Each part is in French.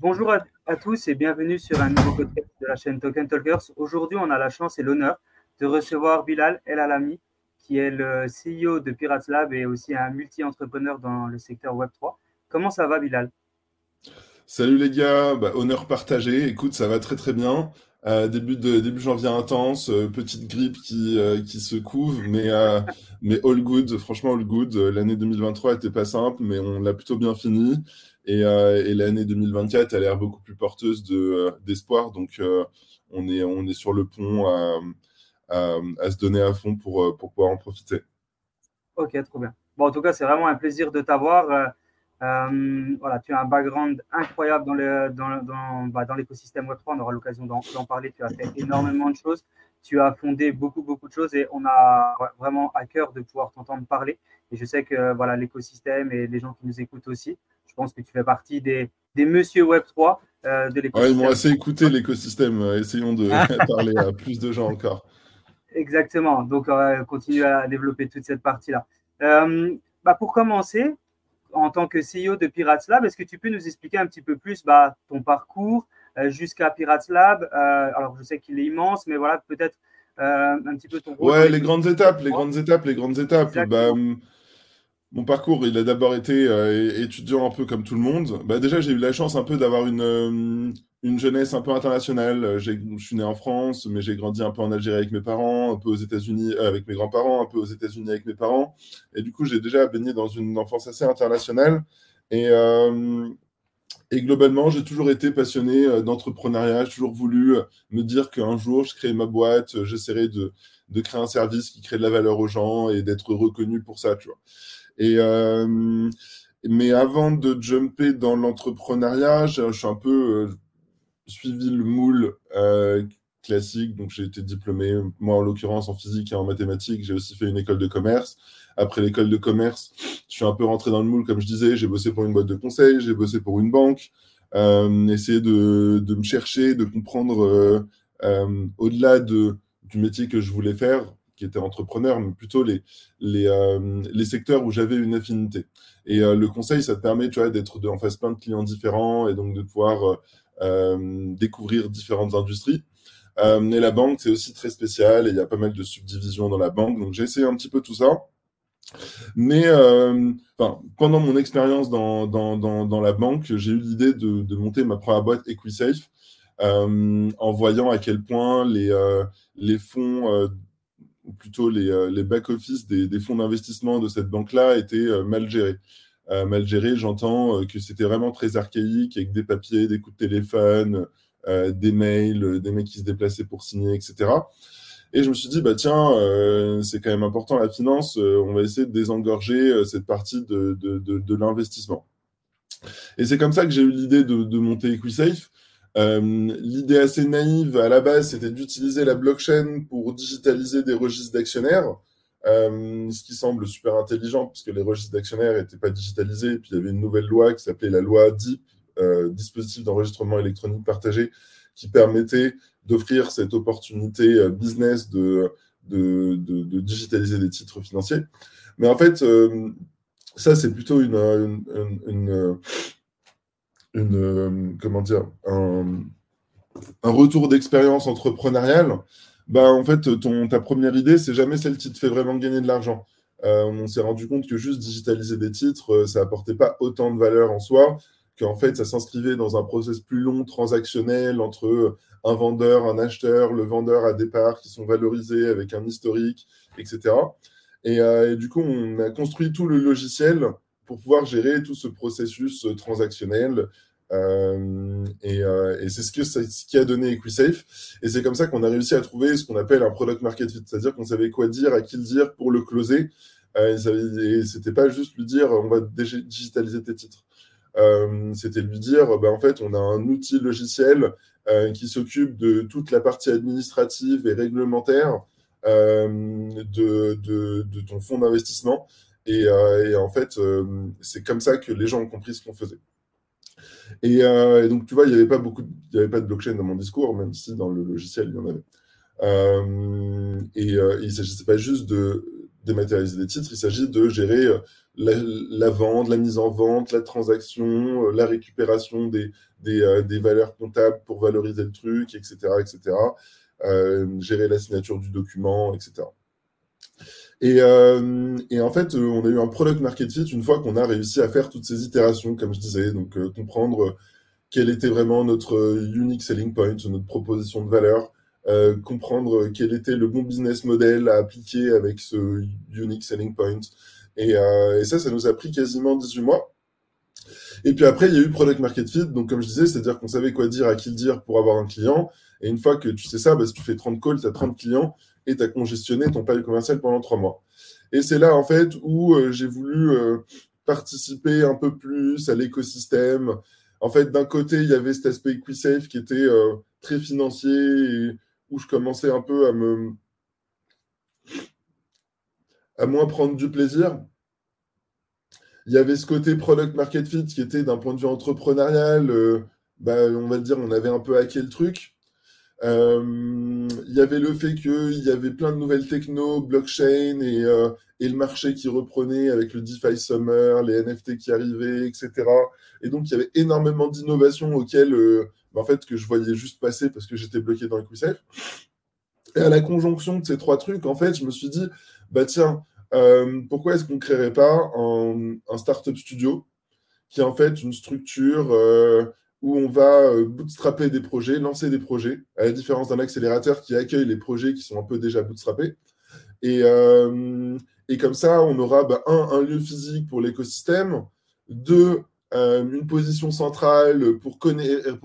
Bonjour à, tous et bienvenue sur un nouveau podcast de la chaîne Token Talkers. Aujourd'hui, on a la chance et l'honneur de recevoir Bilal El Alami, qui est le CEO de Pirates Lab et aussi un multi-entrepreneur dans le secteur Web3. Comment ça va, Bilal? Salut les gars, bah, honneur partagé. Écoute, ça va très très bien. Euh, début janvier intense, euh, petite grippe qui euh, qui se couvre, mais mais all good. Franchement all good. L'année 2023 était pas simple, mais on l'a plutôt bien fini. Et, et l'année 2024 a l'air beaucoup plus porteuse de d'espoir. Donc on est on est sur le pont à, se donner à fond pour pour pouvoir en profiter. Ok, trop bien. Bon, en tout cas, c'est vraiment un plaisir de t'avoir. Euh, voilà, tu as un background incroyable dans, le, dans, dans, bah, l'écosystème Web3. On aura l'occasion d'en, parler. Tu as fait énormément de choses. Tu as fondé beaucoup, beaucoup de choses et on a vraiment à cœur de pouvoir t'entendre parler. Et je sais que voilà, l'écosystème et les gens qui nous écoutent aussi, je pense que tu fais partie des, des monsieur Web3 euh, de l'écosystème. Ouais, ils assez écouté l'écosystème. Essayons de parler à plus de gens encore. Exactement. Donc, euh, continue à développer toute cette partie-là. Euh, bah, pour commencer, en tant que CEO de Pirates Lab, est-ce que tu peux nous expliquer un petit peu plus bah, ton parcours euh, jusqu'à Pirates Lab? Euh, Alors, je sais qu'il est immense, mais voilà, peut-être euh, un petit peu ton rôle. Ouais, les grandes étapes, les grandes étapes, les grandes étapes. Bah, mon parcours, il a d'abord été étudiant un peu comme tout le monde. Bah, déjà, j'ai eu la chance un peu d'avoir une, une jeunesse un peu internationale. Euh, je suis né en France, mais j'ai grandi un peu en Algérie avec mes parents, un peu aux États-Unis euh, avec mes grands-parents, un peu aux États-Unis avec mes parents. Et du coup, j'ai déjà baigné dans une enfance assez internationale. Et, euh, globalement, j'ai toujours été passionné d'entrepreneuriat. J'ai toujours voulu me dire qu'un jour, je crée ma boîte, j'essaierai de, de, créer un service qui crée de la valeur aux gens et d'être reconnu pour ça. Et mais avant de jumper dans l'entrepreneuriat, je, suis un peu suivi le moule euh, classique, donc j'ai été diplômé, moi en l'occurrence en physique et en mathématiques, j'ai aussi fait une école de commerce. Après l'école de commerce, je suis un peu rentré dans le moule, comme je disais, j'ai bossé pour une boîte de conseil, j'ai bossé pour une banque, euh, essayer de, de, me chercher, de comprendre euh, euh au-delà de, du métier que je voulais faire, qui était entrepreneur, mais plutôt les, les, euh, les secteurs où j'avais une affinité. Et le conseil, ça te permet, d'être en face plein de clients différents et donc de pouvoir euh, découvrir différentes industries. Euh, et la banque, c'est aussi très spécial et il y a pas mal de subdivisions dans la banque. Donc j'ai essayé un petit peu tout ça. Mais euh, pendant mon expérience dans, dans, dans, la banque, j'ai eu l'idée de, de, monter ma première boîte EquiSafe euh, en voyant à quel point les, euh, les fonds, ou plutôt les, les back-office des, fonds d'investissement de cette banque-là étaient mal gérés. Euh, mal géré, j'entends euh, que c'était vraiment très archaïque, avec des papiers, des coups de téléphone, euh, des mails, des mecs qui se déplaçaient pour signer, etc. Et je me suis dit, bah tiens, c'est quand même important la finance, on va essayer de désengorger cette partie de, de, de, l'investissement. Et c'est comme ça que j'ai eu l'idée de, de, monter EquiSafe. L'idée assez naïve à la base, c'était d'utiliser la blockchain pour digitaliser des registres d'actionnaires. Euh, ce qui semble super intelligent, puisque les registres d'actionnaires n'étaient pas digitalisés, et puis il y avait une nouvelle loi qui s'appelait la loi DIP, euh, dispositif d'enregistrement électronique partagé, qui permettait d'offrir cette opportunité euh, business de, digitaliser des titres financiers. Mais en fait, euh, ça, c'est plutôt une, comment dire, un, retour d'expérience entrepreneuriale bah, en fait, ton, ta première idée, c'est jamais celle qui te fait vraiment gagner de l'argent. Euh, on s'est rendu compte que juste digitaliser des titres, euh, ça apportait pas autant de valeur en soi, qu'en fait, ça s'inscrivait dans un process plus long, transactionnel, entre euh, un vendeur, un acheteur, le vendeur à départ, qui sont valorisés avec un historique, etc. Et, et du coup, on a construit tout le logiciel pour pouvoir gérer tout ce processus transactionnel euh, et, euh, et c'est ce, ce qui a donné EquiSafe. Et c'est comme ça qu'on a réussi à trouver ce qu'on appelle un product market fit, c'est-à-dire qu'on savait quoi dire, à qui le dire pour le closer. Euh, et c'était pas juste lui dire on va digitaliser tes titres. Euh, c'était lui dire bah, en fait, on a un outil logiciel euh, qui s'occupe de toute la partie administrative et réglementaire euh, de, de, ton fonds d'investissement. Et, et, en fait, c'est comme ça que les gens ont compris ce qu'on faisait. Euh, et, donc, tu vois, il n'y avait pas beaucoup, il avait pas de blockchain dans mon discours, même si dans le logiciel, il y en avait. Euh, et euh, il ne s'agissait pas juste dématérialiser des titres, il s'agit de gérer la, vente, la mise en vente, la transaction, la récupération des, des, valeurs comptables pour valoriser le truc, etc. etc. gérer la signature du document, etc. Et, et, en fait, on a eu un product market fit une fois qu'on a réussi à faire toutes ces itérations, comme je disais, donc comprendre quel était vraiment notre unique selling point, notre proposition de valeur, euh, comprendre quel était le bon business model à appliquer avec ce unique selling point. Et, euh, et, ça, ça nous a pris quasiment 18 mois. Et puis après, il y a eu product market fit. Donc, comme je disais, c'est-à-dire qu'on savait quoi dire, à qui le dire pour avoir un client. Et une fois que tu sais ça, bah, si tu fais 30 calls, tu as 30 clients et tu as congestionné ton palier commercial pendant 3 mois. Et c'est là, en fait, où euh, j'ai voulu participer un peu plus à l'écosystème. En fait, d'un côté, il y avait cet aspect QuickSafe qui était très financier et où je commençais un peu à me à moins prendre du plaisir. Il y avait ce côté product market fit qui était d'un point de vue entrepreneurial, euh, bah, on va dire, on avait un peu hacké le truc. Euh, il y avait le fait qu'il y avait plein de nouvelles techno, blockchain et, euh, et, le marché qui reprenait avec le DeFi Summer, les NFT qui arrivaient, etc. Et donc, il y avait énormément d'innovations auxquelles en fait, que je voyais juste passer parce que j'étais bloqué dans le QSafe. Et à la conjonction de ces trois trucs, en fait, je me suis dit, bah tiens, euh, pourquoi est-ce qu'on ne créerait pas un, un, startup studio qui est en fait une structure euh, où on va euh, bootstrapper des projets, lancer des projets, à la différence d'un accélérateur qui accueille les projets qui sont un peu déjà bootstrappés. Et, et comme ça, on aura bah, un, un lieu physique pour l'écosystème, deux, euh, une position centrale pour,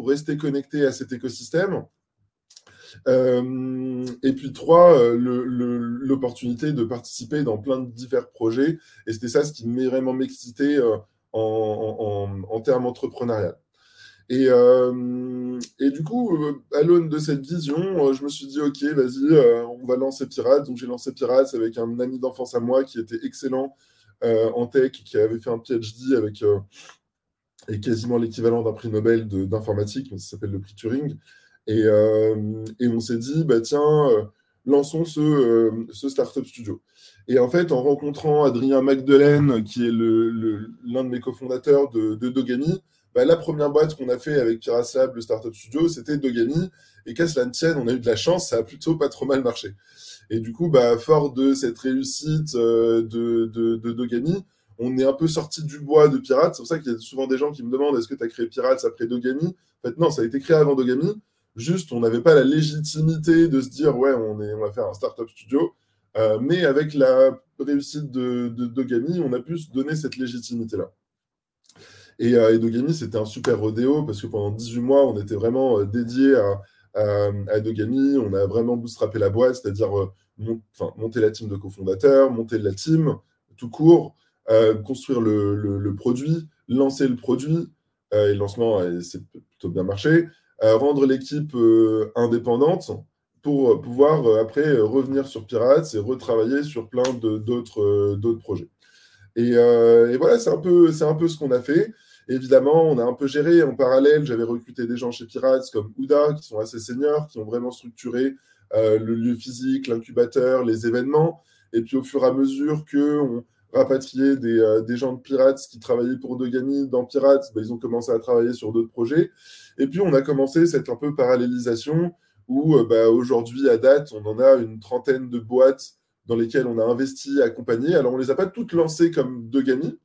rester connecté à cet écosystème. Euh, et puis trois, euh, l'opportunité de participer dans plein de divers projets. Et c'était ça ce qui m'est vraiment m'excitait en, en, termes entrepreneurial. Et, et, du coup, à l'aune de cette vision, je me suis dit, OK, vas-y, on va lancer Pirates. Donc j'ai lancé Pirates avec un ami d'enfance à moi qui était excellent en tech, qui avait fait un PhD avec est quasiment l'équivalent d'un prix Nobel d'informatique, ça s'appelle le prix Turing. Et, euh, et on s'est dit, bah, tiens, euh, lançons ce, euh, ce, Startup Studio. Et en fait, en rencontrant Adrien Magdelaine, qui est l'un le, de mes cofondateurs de, de Dogami, bah, la première boîte qu'on a fait avec Piraslab, le Startup Studio, c'était Dogami. Et qu'à cela ne tienne, on a eu de la chance, ça a plutôt pas trop mal marché. Et du coup, bah, fort de cette réussite de, de, de Dogami, on est un peu sorti du bois de Pirates. C'est pour ça qu'il y a souvent des gens qui me demandent est-ce que tu as créé Pirates après Dogami? En fait, non, ça a été créé avant Dogami. Juste, on n'avait pas la légitimité de se dire ouais, on, est, on va faire un startup studio. Euh, mais avec la réussite de, Dogami, on a pu se donner cette légitimité-là. Et, euh, Dogami, c'était un super rodéo parce que pendant 18 mois, on était vraiment euh, dédié à, à, Dogami. On a vraiment bootstrappé la boîte, c'est-à-dire monter la team de cofondateurs, monter la team tout court. Euh, construire le, produit, lancer le produit, euh, et le lancement, c'est plutôt bien marché, euh, rendre l'équipe indépendante pour pouvoir après revenir sur Pirates et retravailler sur plein d'autres projets. Et, voilà, c'est un, peu, un peu ce qu'on a fait. Évidemment, on a un peu géré en parallèle. J'avais recruté des gens chez Pirates comme Ouda, qui sont assez seniors, qui ont vraiment structuré le lieu physique, l'incubateur, les événements. Et puis au fur et à mesure qu'on rapatrier des, euh, des, gens de Pirates qui travaillaient pour Dogami dans Pirates, bah, ils ont commencé à travailler sur d'autres projets. Et puis, on a commencé cette un peu parallélisation où euh, bah, aujourd'hui, à date, on en a une trentaine de boîtes dans lesquelles on a investi, accompagné. Alors, on ne les a pas toutes lancées comme Dogami, euh,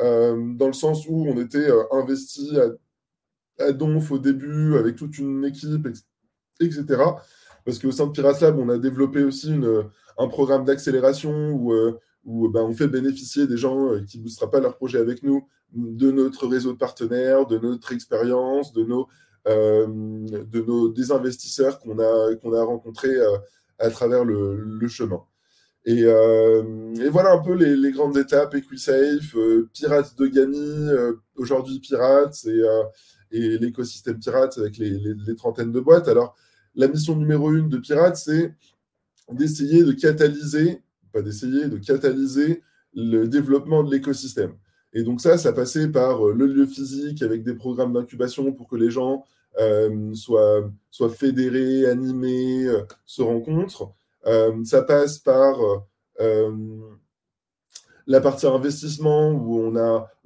dans le sens où on était investi à, Donf au début avec toute une équipe, etc. Parce qu'au sein de Pirates Lab, on a développé aussi un programme d'accélération où où ben, on fait bénéficier des gens euh, qui ne boostera pas leur projet avec nous de notre réseau de partenaires, de notre expérience, de nos, euh, de nos des investisseurs qu'on a, rencontrés euh, à travers le chemin. Et, et, voilà un peu les, grandes étapes, EquiSafe, Pirates de Gami, aujourd'hui Pirates et, l'écosystème Pirates avec les, les, trentaines de boîtes. Alors, la mission numéro une de Pirates, c'est d'essayer de catalyser pas d'essayer, de catalyser le développement de l'écosystème. Et donc ça, ça passait par euh, le lieu physique avec des programmes d'incubation pour que les gens euh, soient, fédérés, animés, euh, se rencontrent. Ça passe par la partie investissement où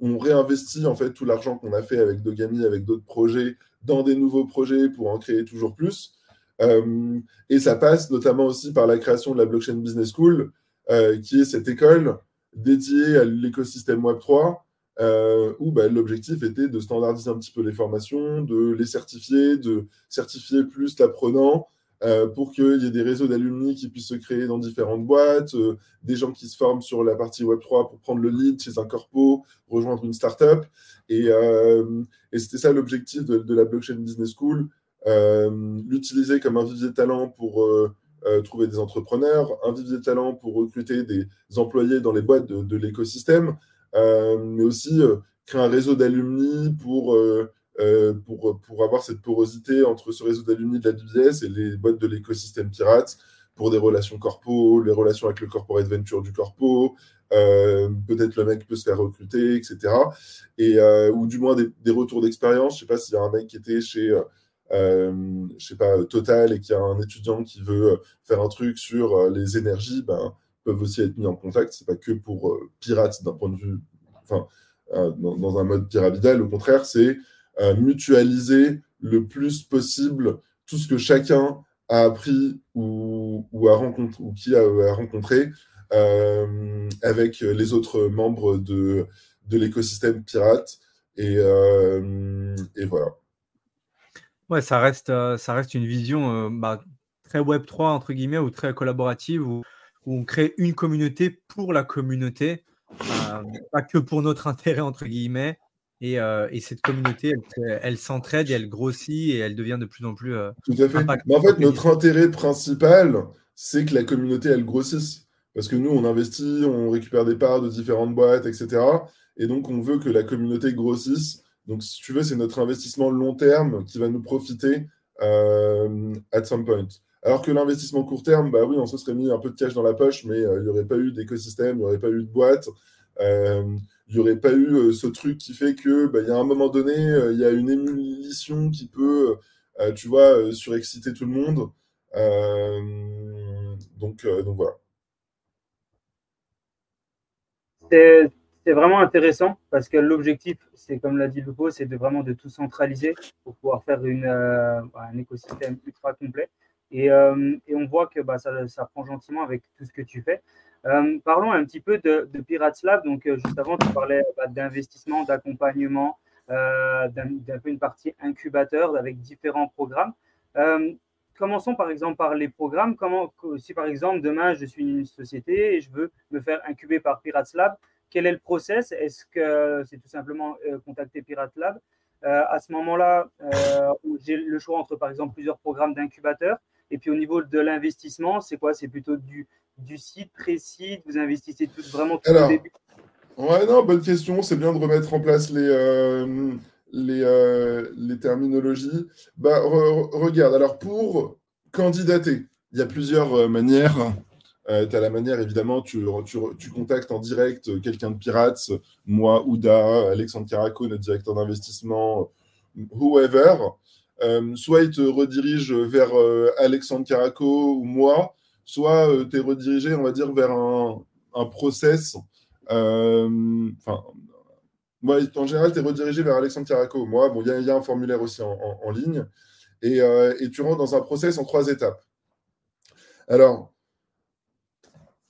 on, réinvestit en fait tout l'argent qu'on a fait avec Dogami, avec d'autres projets, dans des nouveaux projets pour en créer toujours plus. Euh, et ça passe notamment aussi par la création de la Blockchain Business School, euh, qui est cette école dédiée à l'écosystème Web3, euh, où bah, l'objectif était de standardiser un petit peu les formations, de les certifier, de certifier plus l'apprenant, euh, pour qu'il y ait des réseaux d'alumni qui puissent se créer dans différentes boîtes, euh, des gens qui se forment sur la partie Web3 pour prendre le lead chez un corpo, rejoindre une startup. Et, euh, et c'était ça l'objectif de, la Blockchain Business School, l'utiliser comme un vivier de talent pour trouver des entrepreneurs, un vivier de talent pour recruter des employés dans les boîtes de, de l'écosystème, mais aussi créer un réseau d'alumni pour euh, pour, pour avoir cette porosité entre ce réseau d'alumni de la BBS et les boîtes de l'écosystème pirate pour des relations corpo, les relations avec le corporate venture du corpo, euh, peut-être le mec peut se faire recruter, etc. Et, euh, ou du moins des, retours d'expérience. Je sais pas s'il y a un mec qui était chez, je sais pas, Total et qui a un étudiant qui veut faire un truc sur les énergies, ben, peuvent aussi être mis en contact. C'est pas que pour pirates d'un point de vue, enfin, dans, dans, un mode pyramidal. Au contraire, c'est mutualiser le plus possible tout ce que chacun a appris ou, a rencontré, ou qui a, rencontré euh, avec les autres membres de, de l'écosystème pirate. Et, euh, et, voilà. Ouais, ça reste, euh, ça reste une vision bah, très Web3, entre guillemets, ou très collaborative, où, on crée une communauté pour la communauté, pas que pour notre intérêt, entre guillemets, euh, et, cette communauté, elle, s'entraide et elle grossit et elle devient de plus en plus. Euh, Tout à fait. Mais en fait, notre intérêt principal, c'est que la communauté, elle grossisse. Parce que nous, on investit, on récupère des parts de différentes boîtes, etc. Et donc, on veut que la communauté grossisse. Donc, si tu veux, c'est notre investissement long terme qui va nous profiter euh, at some point. Alors que l'investissement court terme, bah oui, on se serait mis un peu de cash dans la poche, mais il n'y aurait pas eu d'écosystème, il n'y aurait pas eu de boîte il n'y aurait pas eu euh, ce truc qui fait que bah, il y a un moment donné, euh, il y a une émulsion qui peut, euh, tu vois, surexciter tout le monde. donc, donc voilà. C'est vraiment intéressant parce que l'objectif, c'est comme l'a dit Lupo, c'est de vraiment de tout centraliser pour pouvoir faire une, un écosystème ultra complet. Et, et on voit que bah, ça, prend gentiment avec tout ce que tu fais. Euh, parlons un petit peu de, de Pirates Lab. Donc, euh, juste avant, tu parlais bah, d'investissement, d'accompagnement, euh, d'un peu une partie incubateur avec différents programmes. commençons par exemple par les programmes. Comment, si par exemple demain je suis une société et je veux me faire incuber par Pirates Lab, quel est le process? Est-ce que c'est tout simplement contacter Pirates Lab? À ce moment-là, j'ai le choix entre par exemple plusieurs programmes d'incubateur. Et puis au niveau de l'investissement, c'est quoi? C'est plutôt du, du site, pré-site Vous investissez tout, vraiment tout au début? Ouais, non, bonne question. C'est bien de remettre en place les, euh, les, euh, les, terminologies. Bah, regarde, alors pour candidater, il y a plusieurs euh, manières. tu as la manière, évidemment, tu, tu, tu contactes en direct quelqu'un de Pirates, moi, Ouda, Alexandre Caraco, notre directeur d'investissement, whoever. Soit il te redirige vers Alexandre Caraco ou moi, soit euh, tu es redirigé, on va dire, vers un, process. Euh, enfin, en général, tu es redirigé vers Alexandre Caraco. Moi, bon, il y, a un formulaire aussi en, ligne. Euh, et, tu rentres dans un process en trois étapes. Alors,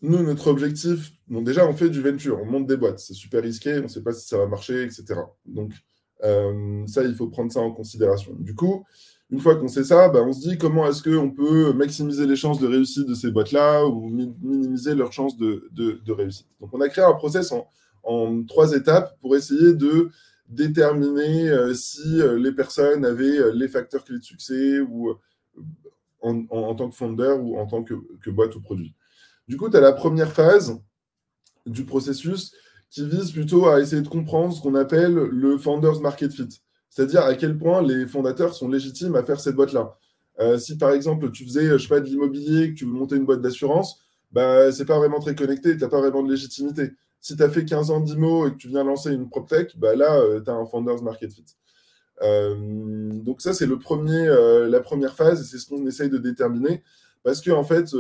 nous, notre objectif, bon, déjà, on fait du venture, on monte des boîtes. C'est super risqué, on ne sait pas si ça va marcher, etc. Donc, ça, il faut prendre ça en considération. Du coup, une fois qu'on sait ça, bah, on se dit comment est-ce qu'on peut maximiser les chances de réussite de ces boîtes-là ou minimiser leurs chances de, réussite. Donc, on a créé un process en, trois étapes pour essayer de déterminer euh, si euh, les personnes avaient euh, les facteurs clés de succès ou en, tant que founder ou en tant que, que boîte ou produit. Du coup, tu as la première phase du processus qui vise plutôt à essayer de comprendre ce qu'on appelle le Founders Market Fit. C'est-à-dire à quel point les fondateurs sont légitimes à faire cette boîte-là. Euh, si par exemple tu faisais, je sais pas, de l'immobilier, que tu veux monter une boîte d'assurance, bah, c'est pas vraiment très connecté, tu n'as pas vraiment de légitimité. Si tu as fait 15 ans d'IMO et que tu viens lancer une PropTech, bah, là, euh, tu as un Founders Market Fit. Euh, donc ça, c'est le premier, la première phase et c'est ce qu'on essaye de déterminer. Parce qu'en en fait, il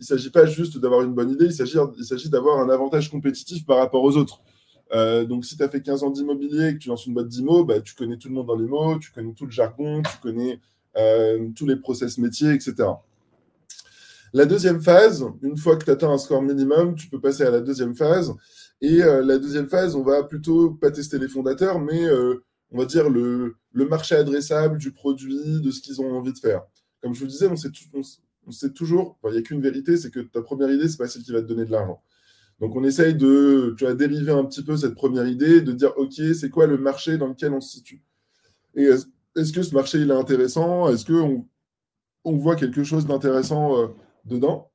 ne s'agit pas juste d'avoir une bonne idée, il s'agit d'avoir un avantage compétitif par rapport aux autres. donc, si tu as fait 15 ans d'immobilier et que tu lances une boîte d'IMO, bah, tu connais tout le monde dans mots, tu connais tout le jargon, tu connais tous les process métiers, etc. La deuxième phase, une fois que tu atteins un score minimum, tu peux passer à la deuxième phase. Et euh, la deuxième phase, on va plutôt pas tester les fondateurs, mais euh, on va dire le, marché adressable du produit, de ce qu'ils ont envie de faire. Comme je vous disais, on sait, on, sait toujours, il n'y a qu'une vérité, c'est que ta première idée, c'est pas celle qui va te donner de l'argent. Donc on essaye de tu dériver un petit peu cette première idée, de dire, OK, c'est quoi le marché dans lequel on se situe? Et est-ce que ce marché, il est intéressant? Est-ce qu'on on voit quelque chose d'intéressant euh, dedans?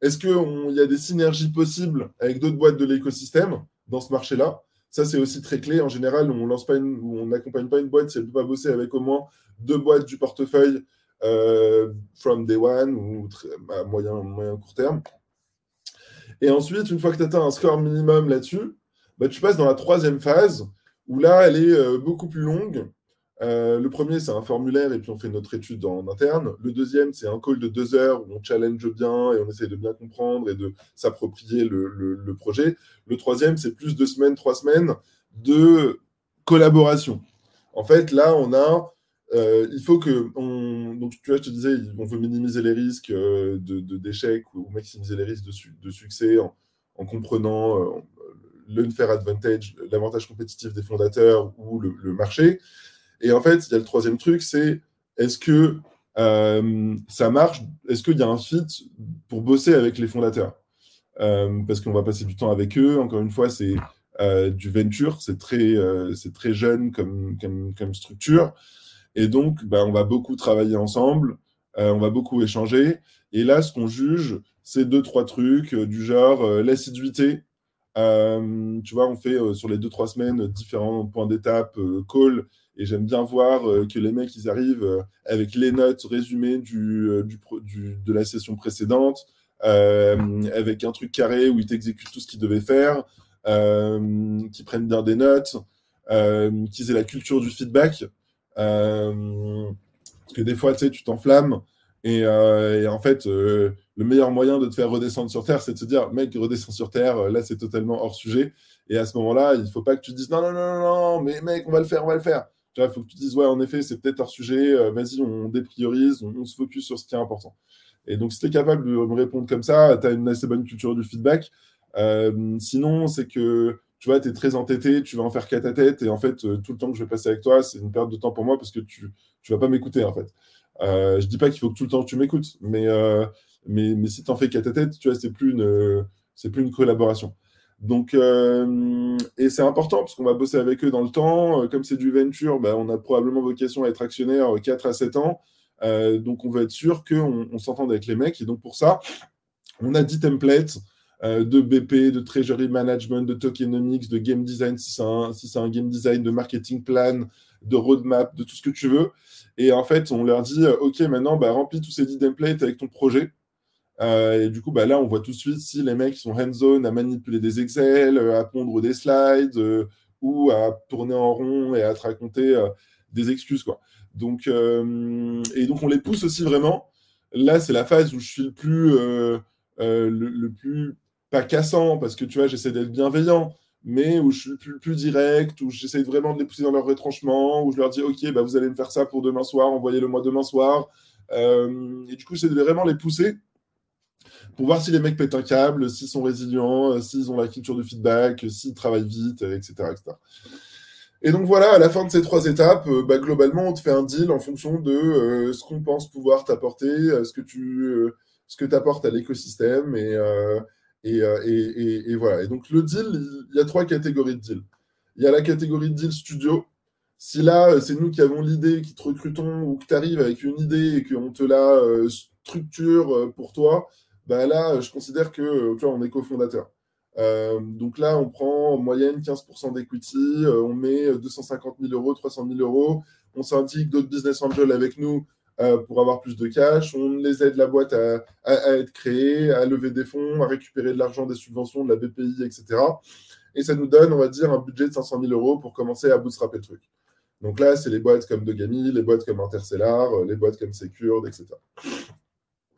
Est-ce qu'il y a des synergies possibles avec d'autres boîtes de l'écosystème dans ce marché-là? Ça, c'est aussi très clé. En général, on lance pas on n'accompagne pas une boîte si elle ne peut pas bosser avec au moins deux boîtes du portefeuille from day one ou à moyen, moyen court terme. Et ensuite, une fois que tu atteins un score minimum là-dessus, bah, tu passes dans la troisième phase où là, elle est euh, beaucoup plus longue euh, le premier, c'est un formulaire et puis on fait notre étude en interne. Le deuxième, c'est un call de deux heures où on challenge bien et on essaie de bien comprendre et de s'approprier le, projet. Le troisième, c'est plus de semaines, trois semaines de collaboration. En fait, là, on a. Euh, il faut que. On, donc, tu vois, je te disais, on veut minimiser les risques euh, d'échec ou maximiser les risques de, succès en, comprenant l'unfair advantage, l'avantage compétitif des fondateurs ou le marché. Et en fait, il y a le troisième truc, c'est est-ce que euh, ça marche Est-ce qu'il y a un fit pour bosser avec les fondateurs? Euh, Parce qu'on va passer du temps avec eux. Encore une fois, c'est euh, du venture, c'est très, c'est très jeune comme, comme, structure. Et donc, bah, on va beaucoup travailler ensemble, on va beaucoup échanger. Et là, ce qu'on juge, c'est deux, trois trucs du genre l'assiduité. tu vois, on fait sur les deux, trois semaines différents points d'étape, call et j'aime bien voir euh, que les mecs, ils arrivent euh, avec les notes résumées euh, de la session précédente, avec un truc carré où ils t'exécutent tout ce qu'ils devaient faire, qu'ils prennent bien des notes, qu'ils aient la culture du feedback. Parce que des fois, tu sais, t'enflammes. Et, en fait, le meilleur moyen de te faire redescendre sur Terre, c'est de se dire, mec, redescends sur Terre, là, c'est totalement hors sujet. Et à ce moment-là, il ne faut pas que tu dises, non, non, non, non, mais mec, on va le faire, on va le faire. Il faut que tu dises, ouais, en effet, c'est peut-être hors sujet, euh, vas-y, on dépriorise, on, se focus sur ce qui est important. Et donc, si tu es capable de me répondre comme ça, tu as une assez bonne culture du feedback. Euh, sinon, c'est que tu vois, tu es très entêté, tu vas en faire qu'à ta tête, et en fait, euh, tout le temps que je vais passer avec toi, c'est une perte de temps pour moi parce que tu ne vas pas m'écouter, en fait. je dis pas qu'il faut que tout le temps tu m'écoutes, mais, mais, mais si tu en fais qu'à ta tête, tu vois, c'est plus, une, plus une collaboration. Donc, euh, et c'est important parce qu'on va bosser avec eux dans le temps. Euh, comme c'est du venture, bah, on a probablement vocation à être actionnaire 4 à 7 ans. Euh, donc, on va être sûr qu'on on, s'entende avec les mecs. Et donc, pour ça, on a 10 templates de BP, de treasury management, de tokenomics, de game design, si c'est un, game design, de marketing plan, de roadmap, de tout ce que tu veux. Et en fait, on leur dit, OK, maintenant, bah, remplis tous ces 10 templates avec ton projet. Euh, et du coup, bah, là, on voit tout de suite si les mecs sont hands-on à manipuler des Excel, euh, à pondre des slides euh, ou à tourner en rond et à te raconter des excuses. Quoi. Donc, et donc, on les pousse aussi vraiment. Là, c'est la phase où je suis le plus, le, plus pas cassant parce que tu vois, j'essaie d'être bienveillant, mais où je suis plus, direct, où j'essaie vraiment de les pousser dans leur retranchement, où je leur dis Ok, bah, vous allez me faire ça pour demain soir, envoyez-le moi demain soir. et du coup, de vraiment les pousser pour voir si les mecs pètent un câble, s'ils sont résilients, euh, s'ils ont la culture de feedback, s'ils travaillent vite, etc., Et donc voilà, à la fin de ces trois étapes, euh, bah, globalement, on te fait un deal en fonction de euh, ce qu'on pense pouvoir t'apporter, ce que tu apportes à l'écosystème. Et, et, voilà. Et donc le deal, il y a trois catégories de deal. Il y a la catégorie de deal studio. Si là, c'est nous qui avons l'idée, qui te recrutons, ou que tu arrives avec une idée et qu'on te la structure pour toi, bah là, je considère que euh, tu on est cofondateur. Euh, donc là, on prend en moyenne 15% d'equity, euh, on met 250 000 euros, 300 000 euros, on s'indique d'autres business angels avec nous pour avoir plus de cash, on les aide la boîte à, être créée, à lever des fonds, à récupérer de l'argent des subventions de la BPI, etc. Et ça nous donne, on va dire, un budget de 500 000 euros pour commencer à bootstrapper le truc. Donc là, c'est les boîtes comme Dogami, les boîtes comme Intercellar, les boîtes comme Secured, etc.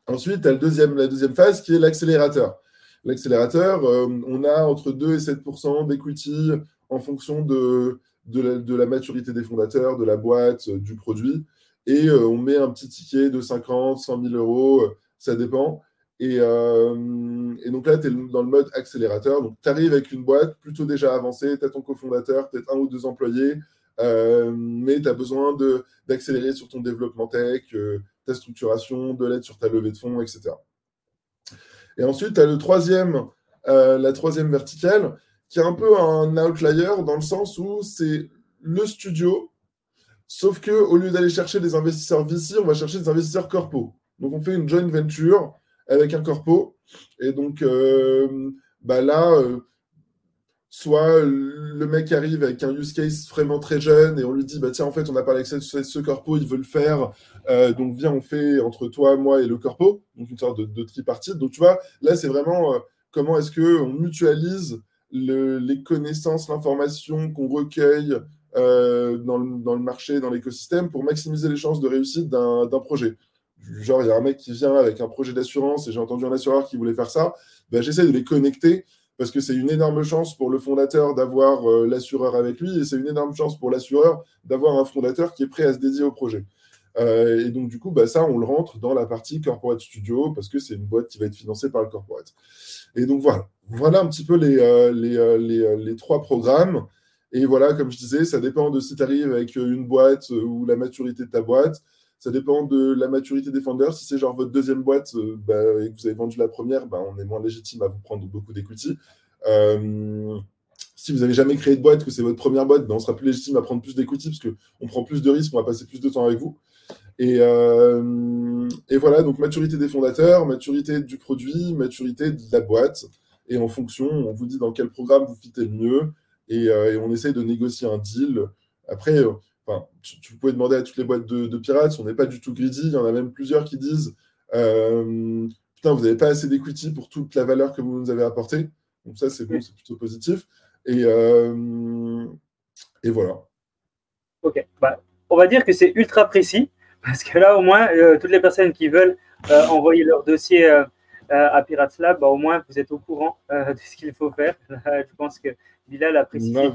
Ensuite, tu as le deuxième, la deuxième phase qui est l'accélérateur. L'accélérateur, on a entre 2 et 7% d'equity en fonction de, de la, maturité des fondateurs, de la boîte, du produit. Et on met un petit ticket de 50, 100 000 euros, ça dépend. Et, donc là, tu es dans le mode accélérateur. Donc, tu arrives avec une boîte plutôt déjà avancée, tu as ton cofondateur, peut-être un ou deux employés, mais tu as besoin d'accélérer sur ton développement tech, ta structuration, de l'aide sur ta levée de fonds, etc. Et ensuite, tu as le troisième, la troisième verticale, qui est un peu un outlier dans le sens où c'est le studio, sauf que au lieu d'aller chercher des investisseurs VC, on va chercher des investisseurs corpo. Donc, on fait une joint venture avec un corpo. Et donc, euh, bah là, euh, soit le mec arrive avec un use case vraiment très jeune et on lui dit, bah tiens, en fait, on a parlé avec ce, corpo, il veut le faire. Euh, donc, viens, on fait entre toi, moi et le corpo. Donc, une sorte de, tripartite. Donc, tu vois, là, c'est vraiment comment est-ce qu'on mutualise les connaissances, l'information qu'on recueille dans, le, dans, le, marché, dans l'écosystème pour maximiser les chances de réussite d'un projet genre, il y a un mec qui vient avec un projet d'assurance et j'ai entendu un assureur qui voulait faire ça, ben, j'essaie de les connecter parce que c'est une énorme chance pour le fondateur d'avoir euh, l'assureur avec lui et c'est une énorme chance pour l'assureur d'avoir un fondateur qui est prêt à se dédier au projet. Euh, et donc, du coup, bah, ça, on le rentre dans la partie corporate studio parce que c'est une boîte qui va être financée par le corporate. Et donc, voilà. Voilà un petit peu les, euh, les, les, trois programmes. Et voilà, comme je disais, ça dépend de si tu arrives avec une boîte ou la maturité de ta boîte. Ça dépend de la maturité des founders. Si c'est genre votre deuxième boîte euh, bah, et que vous avez vendu la première, bah, on est moins légitime à vous prendre beaucoup d'equity. Euh, si vous n'avez jamais créé de boîte, que c'est votre première boîte, bah, on sera plus légitime à prendre plus d'equity parce qu'on prend plus de risques, on va passer plus de temps avec vous. Et, euh, et, voilà, donc maturité des fondateurs, maturité du produit, maturité de la boîte. Et en fonction, on vous dit dans quel programme vous fitez le mieux. Et, et on essaye de négocier un deal. Après, Enfin, tu, pouvais demander à toutes les boîtes de, pirates, on n'est pas du tout greedy. Il y en a même plusieurs qui disent euh, Putain, vous n'avez pas assez d'equity pour toute la valeur que vous nous avez apportée. Donc, ça, c'est bon, c'est plutôt positif. Et, euh, et voilà. Ok. Bah, on va dire que c'est ultra précis. Parce que là, au moins, euh, toutes les personnes qui veulent envoyer leur dossier à Pirates Lab, bah, au moins, vous êtes au courant de ce qu'il faut faire. je pense que Bilal a précisé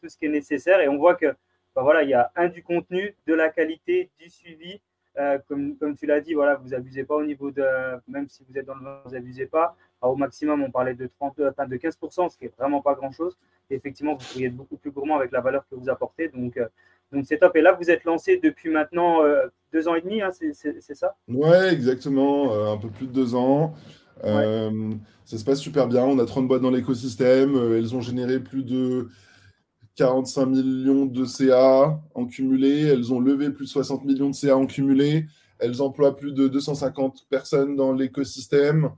tout ce qui est nécessaire. Et on voit que voilà, il y a un du contenu, de la qualité, du suivi. Euh, comme, comme, tu l'as dit, voilà, vous abusez pas au niveau de, même si vous êtes dans le vin, vous abusez pas. au maximum, on parlait de 30, enfin de 15%, ce qui est vraiment pas grand chose. Et effectivement, vous pourriez être beaucoup plus gourmand avec la valeur que vous apportez. Donc, euh, donc c'est top. Et là, vous êtes lancé depuis maintenant euh, deux ans et demi, hein, c'est ça? Ouais, exactement, un peu plus de deux ans. Ça se passe super bien. On a 30 boîtes dans l'écosystème. Elles ont généré plus de 45 millions de CA en cumulé. Elles ont levé plus de 60 millions de CA en cumulé. Elles emploient plus de 250 personnes dans l'écosystème.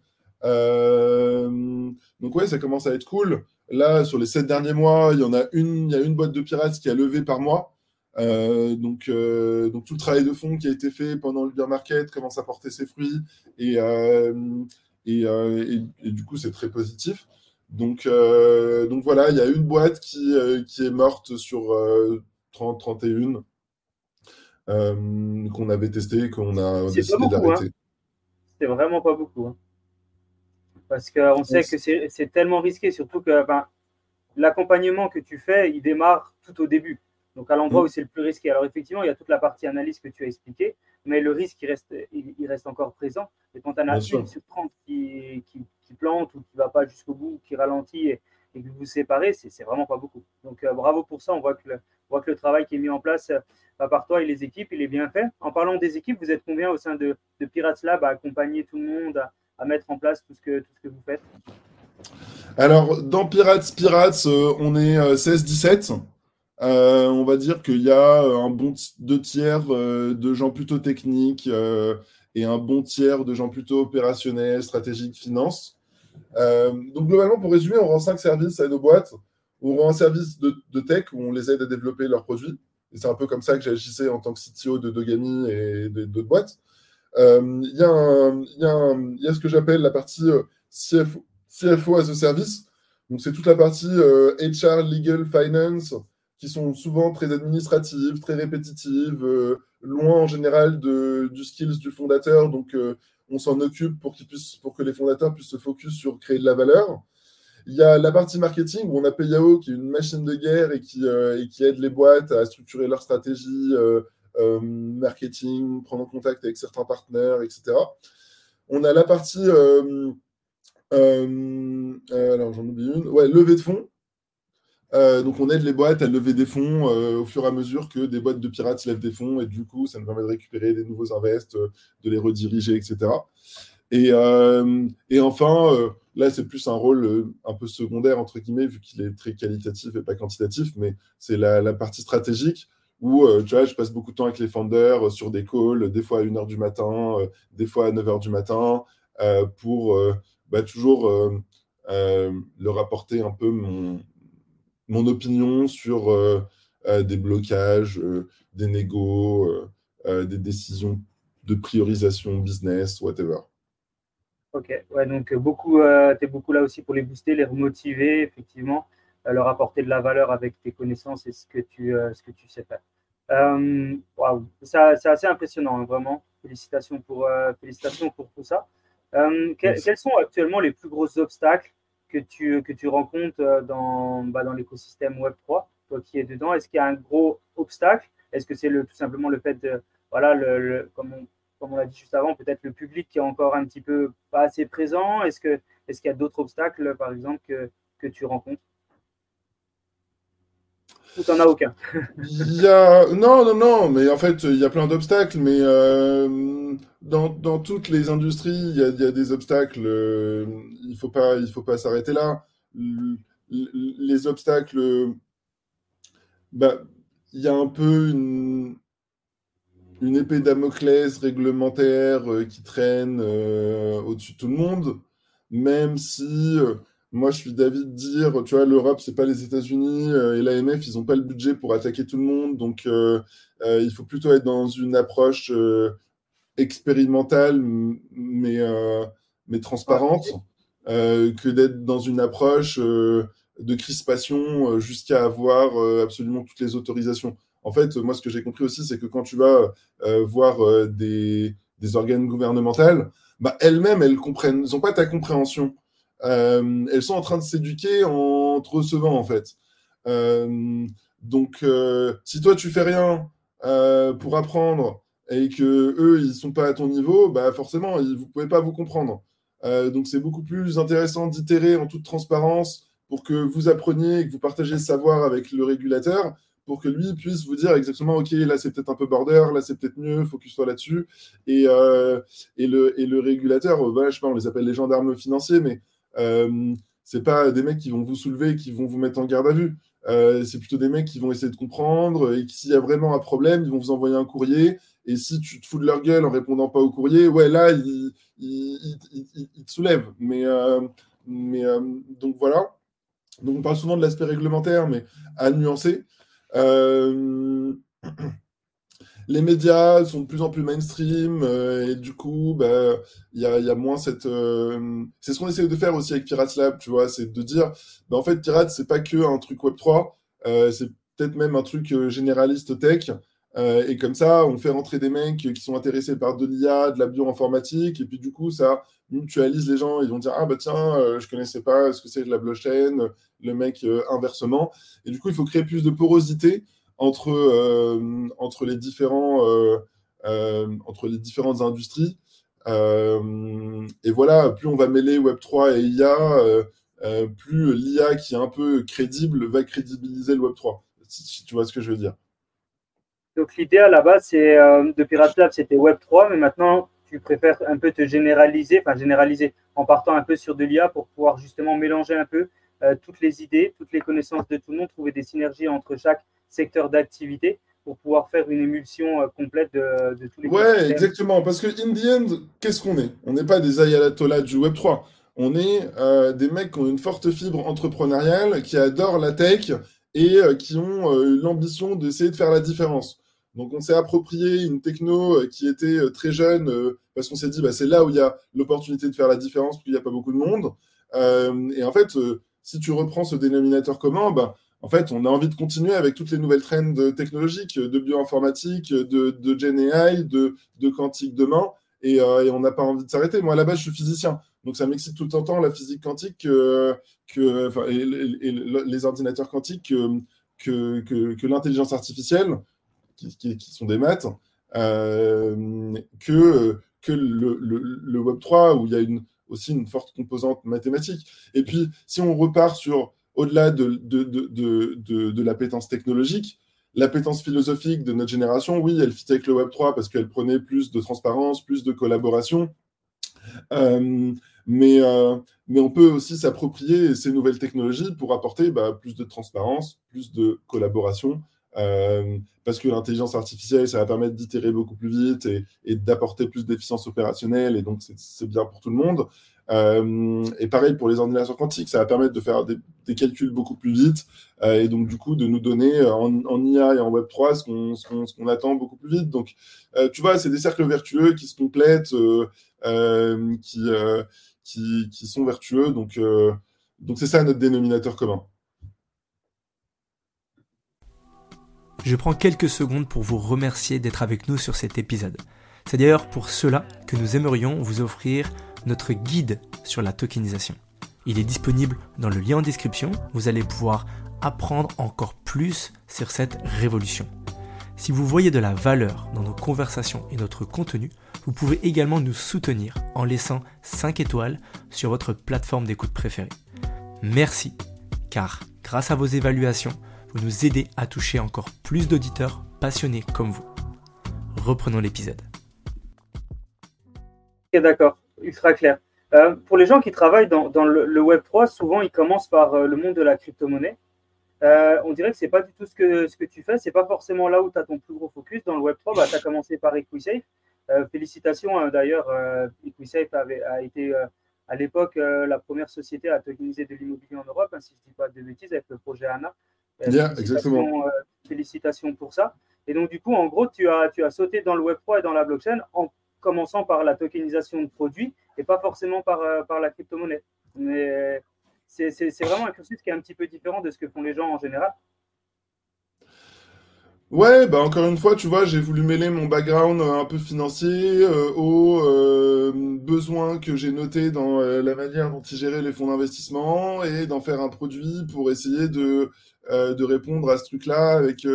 Euh, donc ouais, ça commence à être cool. Là, sur les sept derniers mois, il y en a une, il y a une boîte de pirates qui a levé par mois. Euh, donc, euh, donc tout le travail de fond qui a été fait pendant le bear market commence à porter ses fruits et, et du coup c'est très positif. Donc, euh, donc voilà, il y a une boîte qui, euh, qui est morte sur 30, 31 euh, qu'on avait testé, qu'on a décidé hein. d'arrêter. C'est vraiment pas beaucoup. Hein. Parce qu'on sait que c'est tellement risqué, surtout que l'accompagnement que tu fais, il démarre tout au début. Donc à l'endroit mm. où c'est le plus risqué. Alors effectivement, il y a toute la partie analyse que tu as expliquée, mais le risque, il reste, il, reste encore présent. Et quand tu en as une 30 qui, qui, plante ou qui ne va pas jusqu'au bout, qui ralentit et, que vous vous séparez, c'est vraiment pas beaucoup. Donc euh, bravo pour ça. On voit, que le, voit que le travail qui est mis en place euh, par toi et les équipes, il est bien fait. En parlant des équipes, vous êtes combien au sein de, de Pirates Lab à accompagner tout le monde, à, mettre en place tout ce que, tout ce que vous faites? Alors, dans Pirates Pirates, euh, on est 16-17. On va dire qu'il y a un bon deux tiers de gens plutôt techniques et un bon tiers de gens plutôt opérationnels, stratégiques, finance. Euh, donc globalement, pour résumer, on rend cinq services à nos boîtes. On rend un service de, tech où on les aide à développer leurs produits. Et c'est un peu comme ça que j'agissais en tant que CTO de Dogami et d'autres boîtes. Euh, il y, a ce que j'appelle la partie euh, CFO, CFO as a service. Donc c'est toute la partie HR, legal, finance, qui sont souvent très administratives, très répétitives, loin en général de, du skills du fondateur. Donc on s'en occupe pour, puissent, pour que les fondateurs puissent se focus sur créer de la valeur. Il y a la partie marketing où on a Payao qui est une machine de guerre et qui, et qui aide les boîtes à structurer leur stratégie marketing, prendre contact avec certains partenaires, etc. On a la partie, alors j'en oublie une, ouais, levée de fonds euh, donc on aide les boîtes à lever des fonds euh, au fur et à mesure que des boîtes de pirates lèvent des fonds et du coup ça nous permet de récupérer des nouveaux invests, euh, de les rediriger, etc. Et, et enfin, là c'est plus un rôle un peu secondaire entre guillemets vu qu'il est très qualitatif et pas quantitatif, mais c'est la, partie stratégique où tu vois, je passe beaucoup de temps avec les founders sur des calls, des fois à 1h du matin, des fois à 9h du matin, pour bah, toujours leur apporter un peu mon, mon opinion sur euh, euh, des blocages, euh, des négos, des décisions de priorisation business, whatever. Ok, ouais, donc beaucoup, tu es beaucoup là aussi pour les booster, les remotiver, effectivement, leur apporter de la valeur avec tes connaissances et ce que tu, ce que tu sais faire. Waouh, c'est assez impressionnant, hein, vraiment. Félicitations pour, félicitations pour tout ça. quels sont actuellement les plus gros obstacles que tu, que tu rencontres euh, dans, bah, dans l'écosystème Web3, toi qui es dedans Est-ce qu'il y a un gros obstacle? Est-ce que c'est le, tout simplement le fait de, voilà, le, comme on, comme on l'a dit juste avant, peut-être le public qui est encore un petit peu pas assez présent? Est-ce qu'il est qu'il y a d'autres obstacles, par exemple, que, que tu rencontres? Ou t'en as aucun y a... Non, non, non, mais en fait, il y a plein d'obstacles, mais euh, dans, dans, toutes les industries, il y a, des obstacles. Euh, il faut pas, faut pas s'arrêter là. Les obstacles, bah, il y a un peu une, une épée Damoclès réglementaire euh, qui traîne au-dessus de tout le monde, même si moi, je suis d'avis de dire, tu vois, l'Europe, c'est pas les États-Unis euh, et l'AMF, ils n'ont pas le budget pour attaquer tout le monde. Donc, euh, euh, il faut plutôt être dans une approche expérimentale, mais, mais transparente, que d'être dans une approche de crispation jusqu'à avoir absolument toutes les autorisations. En fait, moi, ce que j'ai compris aussi, c'est que quand tu vas voir des, des, organes gouvernementales, bah, elles-mêmes, elles comprennent, n'ont pas ta compréhension. Euh, elles sont en train de s'éduquer en te recevant, en fait. Euh, donc, euh, si toi, tu fais rien pour apprendre et que eux, ils sont pas à ton niveau, bah forcément, ils, vous pouvez pas vous comprendre. donc, c'est beaucoup plus intéressant d'itérer en toute transparence pour que vous appreniez et que vous partagez le savoir avec le régulateur pour que lui puisse vous dire exactement, OK, là c'est peut-être un peu border, là c'est peut-être mieux, focus-toi là-dessus. Et, et, le, et le régulateur, voilà, je sais pas, on les appelle les gendarmes financiers, mais euh, c'est pas des mecs qui vont vous soulever, qui vont vous mettre en garde à vue. Euh, c'est plutôt des mecs qui vont essayer de comprendre et s'il y a vraiment un problème, ils vont vous envoyer un courrier. Et si tu te fous de leur gueule en répondant pas au courrier, ouais, là, ils, te soulèvent. Mais, euh, mais donc voilà. Donc on parle souvent de l'aspect réglementaire, mais à nuancer. les médias sont de plus en plus mainstream euh, et du coup, bah, il y, a, moins cette. Euh, c'est ce qu'on essaie de faire aussi avec Pirates Lab, tu vois, c'est de dire, bah, en fait, Pirates, c'est pas que un truc Web 3, euh, c'est peut-être même un truc généraliste tech. et comme ça, on fait rentrer des mecs qui sont intéressés par de l'IA, de la bioinformatique, et puis du coup, ça mutualise les gens. Ils vont dire Ah, bah tiens, je connaissais pas ce que c'est de la blockchain, le mec inversement. Et du coup, il faut créer plus de porosité entre, euh, entre, les, différents, euh, euh, entre les différentes industries. et voilà, plus on va mêler Web3 et IA, plus l'IA qui est un peu crédible va crédibiliser le Web3, si, tu vois ce que je veux dire. Donc l'idée à la base, c'est de Pirate Lab, c'était Web3, mais maintenant tu préfères un peu te généraliser, enfin généraliser en partant un peu sur de l'IA pour pouvoir justement mélanger un peu toutes les idées, toutes les connaissances de tout le monde, trouver des synergies entre chaque secteur d'activité pour pouvoir faire une émulsion euh, complète de, tous les Ouais, exactement. Parce que, in the end, qu'est-ce qu'on est? On n'est pas des ayatollahs du Web3. On est euh, des mecs qui ont une forte fibre entrepreneuriale, qui adorent la tech et euh, qui ont l'ambition d'essayer de faire la différence. Donc, on s'est approprié une techno qui était très jeune parce qu'on s'est dit, bah, c'est là où il y a l'opportunité de faire la différence, parce qu'il n'y a pas beaucoup de monde. et en fait, si tu reprends ce dénominateur commun, bah, en fait, on a envie de continuer avec toutes les nouvelles trends technologiques, de bioinformatique, de, de Gen AI, de, de quantique demain. et, on n'a pas envie de s'arrêter. Moi, à la base, je suis physicien, donc ça m'excite tout temps la physique quantique que, et, les ordinateurs quantiques que, que, l'intelligence artificielle, qui, sont des maths, que, que le, le, Web3, où il y a une, aussi une forte composante mathématique. Et puis, si on repart sur au-delà de, de, de, de, l'appétence technologique, l'appétence philosophique de notre génération, oui, elle fit avec le Web 3 parce qu'elle prenait plus de transparence, plus de collaboration. Euh, mais, euh, mais on peut aussi s'approprier ces nouvelles technologies pour apporter bah, plus de transparence, plus de collaboration, euh, parce que l'intelligence artificielle, ça va permettre d'itérer beaucoup plus vite et d'apporter plus d'efficience opérationnelle, et donc c'est bien pour tout le monde. Euh, et pareil pour les ordinateurs quantiques, ça va permettre de faire des, calculs beaucoup plus vite euh, et donc du coup de nous donner euh, en, IA et en Web 3 ce qu'on attend beaucoup plus vite. Donc tu vois, c'est des cercles vertueux qui se complètent, qui, qui, qui, sont vertueux. Donc donc c'est ça notre dénominateur commun. Je prends quelques secondes pour vous remercier d'être avec nous sur cet épisode. C'est d'ailleurs pour cela que nous aimerions vous offrir notre guide sur la tokenisation. Il est disponible dans le lien en description, vous allez pouvoir apprendre encore plus sur cette révolution. Si vous voyez de la valeur dans nos conversations et notre contenu, vous pouvez également nous soutenir en laissant 5 étoiles sur votre plateforme d'écoute préférée. Merci, car grâce à vos évaluations, vous nous aidez à toucher encore plus d'auditeurs passionnés comme vous. Reprenons l'épisode. D'accord ultra clair. Euh, pour les gens qui travaillent dans, le, Web 3, souvent ils commencent par euh, le monde de la crypto-monnaie. Euh, on dirait que c'est pas du tout ce que, ce que tu fais, c'est pas forcément là où tu as ton plus gros focus. Dans le Web 3, bah, tu as commencé par EquiSafe. félicitations hein, d'ailleurs, EquiSafe avait, a été à l'époque la première société à tokeniser de l'immobilier en Europe, hein, si je ne dis pas de bêtises, avec le projet ANA. Bien, exactement. félicitations pour ça. Et donc, du coup, en gros, tu as, tu as sauté dans le Web 3 et dans la blockchain en commençant par la tokenisation de produits et pas forcément par, euh, par la crypto-monnaie. Mais c'est vraiment un cursus qui est un petit peu différent de ce que font les gens en général. Ouais, bah encore une fois, tu vois, j'ai voulu mêler mon background un peu financier euh, aux euh, besoins que j'ai notés dans la manière dont ils géraient les fonds d'investissement et d'en faire un produit pour essayer de, de répondre à ce truc-là, avec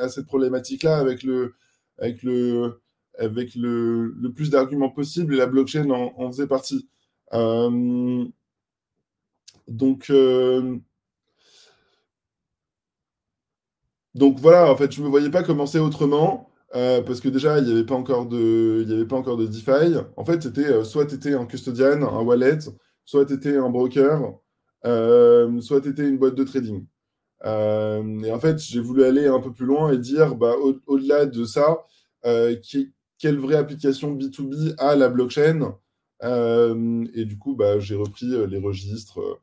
à cette problématique-là, avec le, avec le, avec le, plus d'arguments possible et la blockchain en, faisait partie. Euh, donc, euh, donc voilà, en fait, je ne me voyais pas commencer autrement. Euh, parce que déjà, il n'y avait pas encore de, avait pas encore de DeFi. En fait, c'était soit tu étais un custodian, un wallet, soit tu étais un broker, soit tu étais une boîte de trading. et en fait, j'ai voulu aller un peu plus loin et dire, bah, au-delà de ça, quelle vraie application B2B a la blockchain euh, Et du coup, bah, j'ai repris euh, les registres.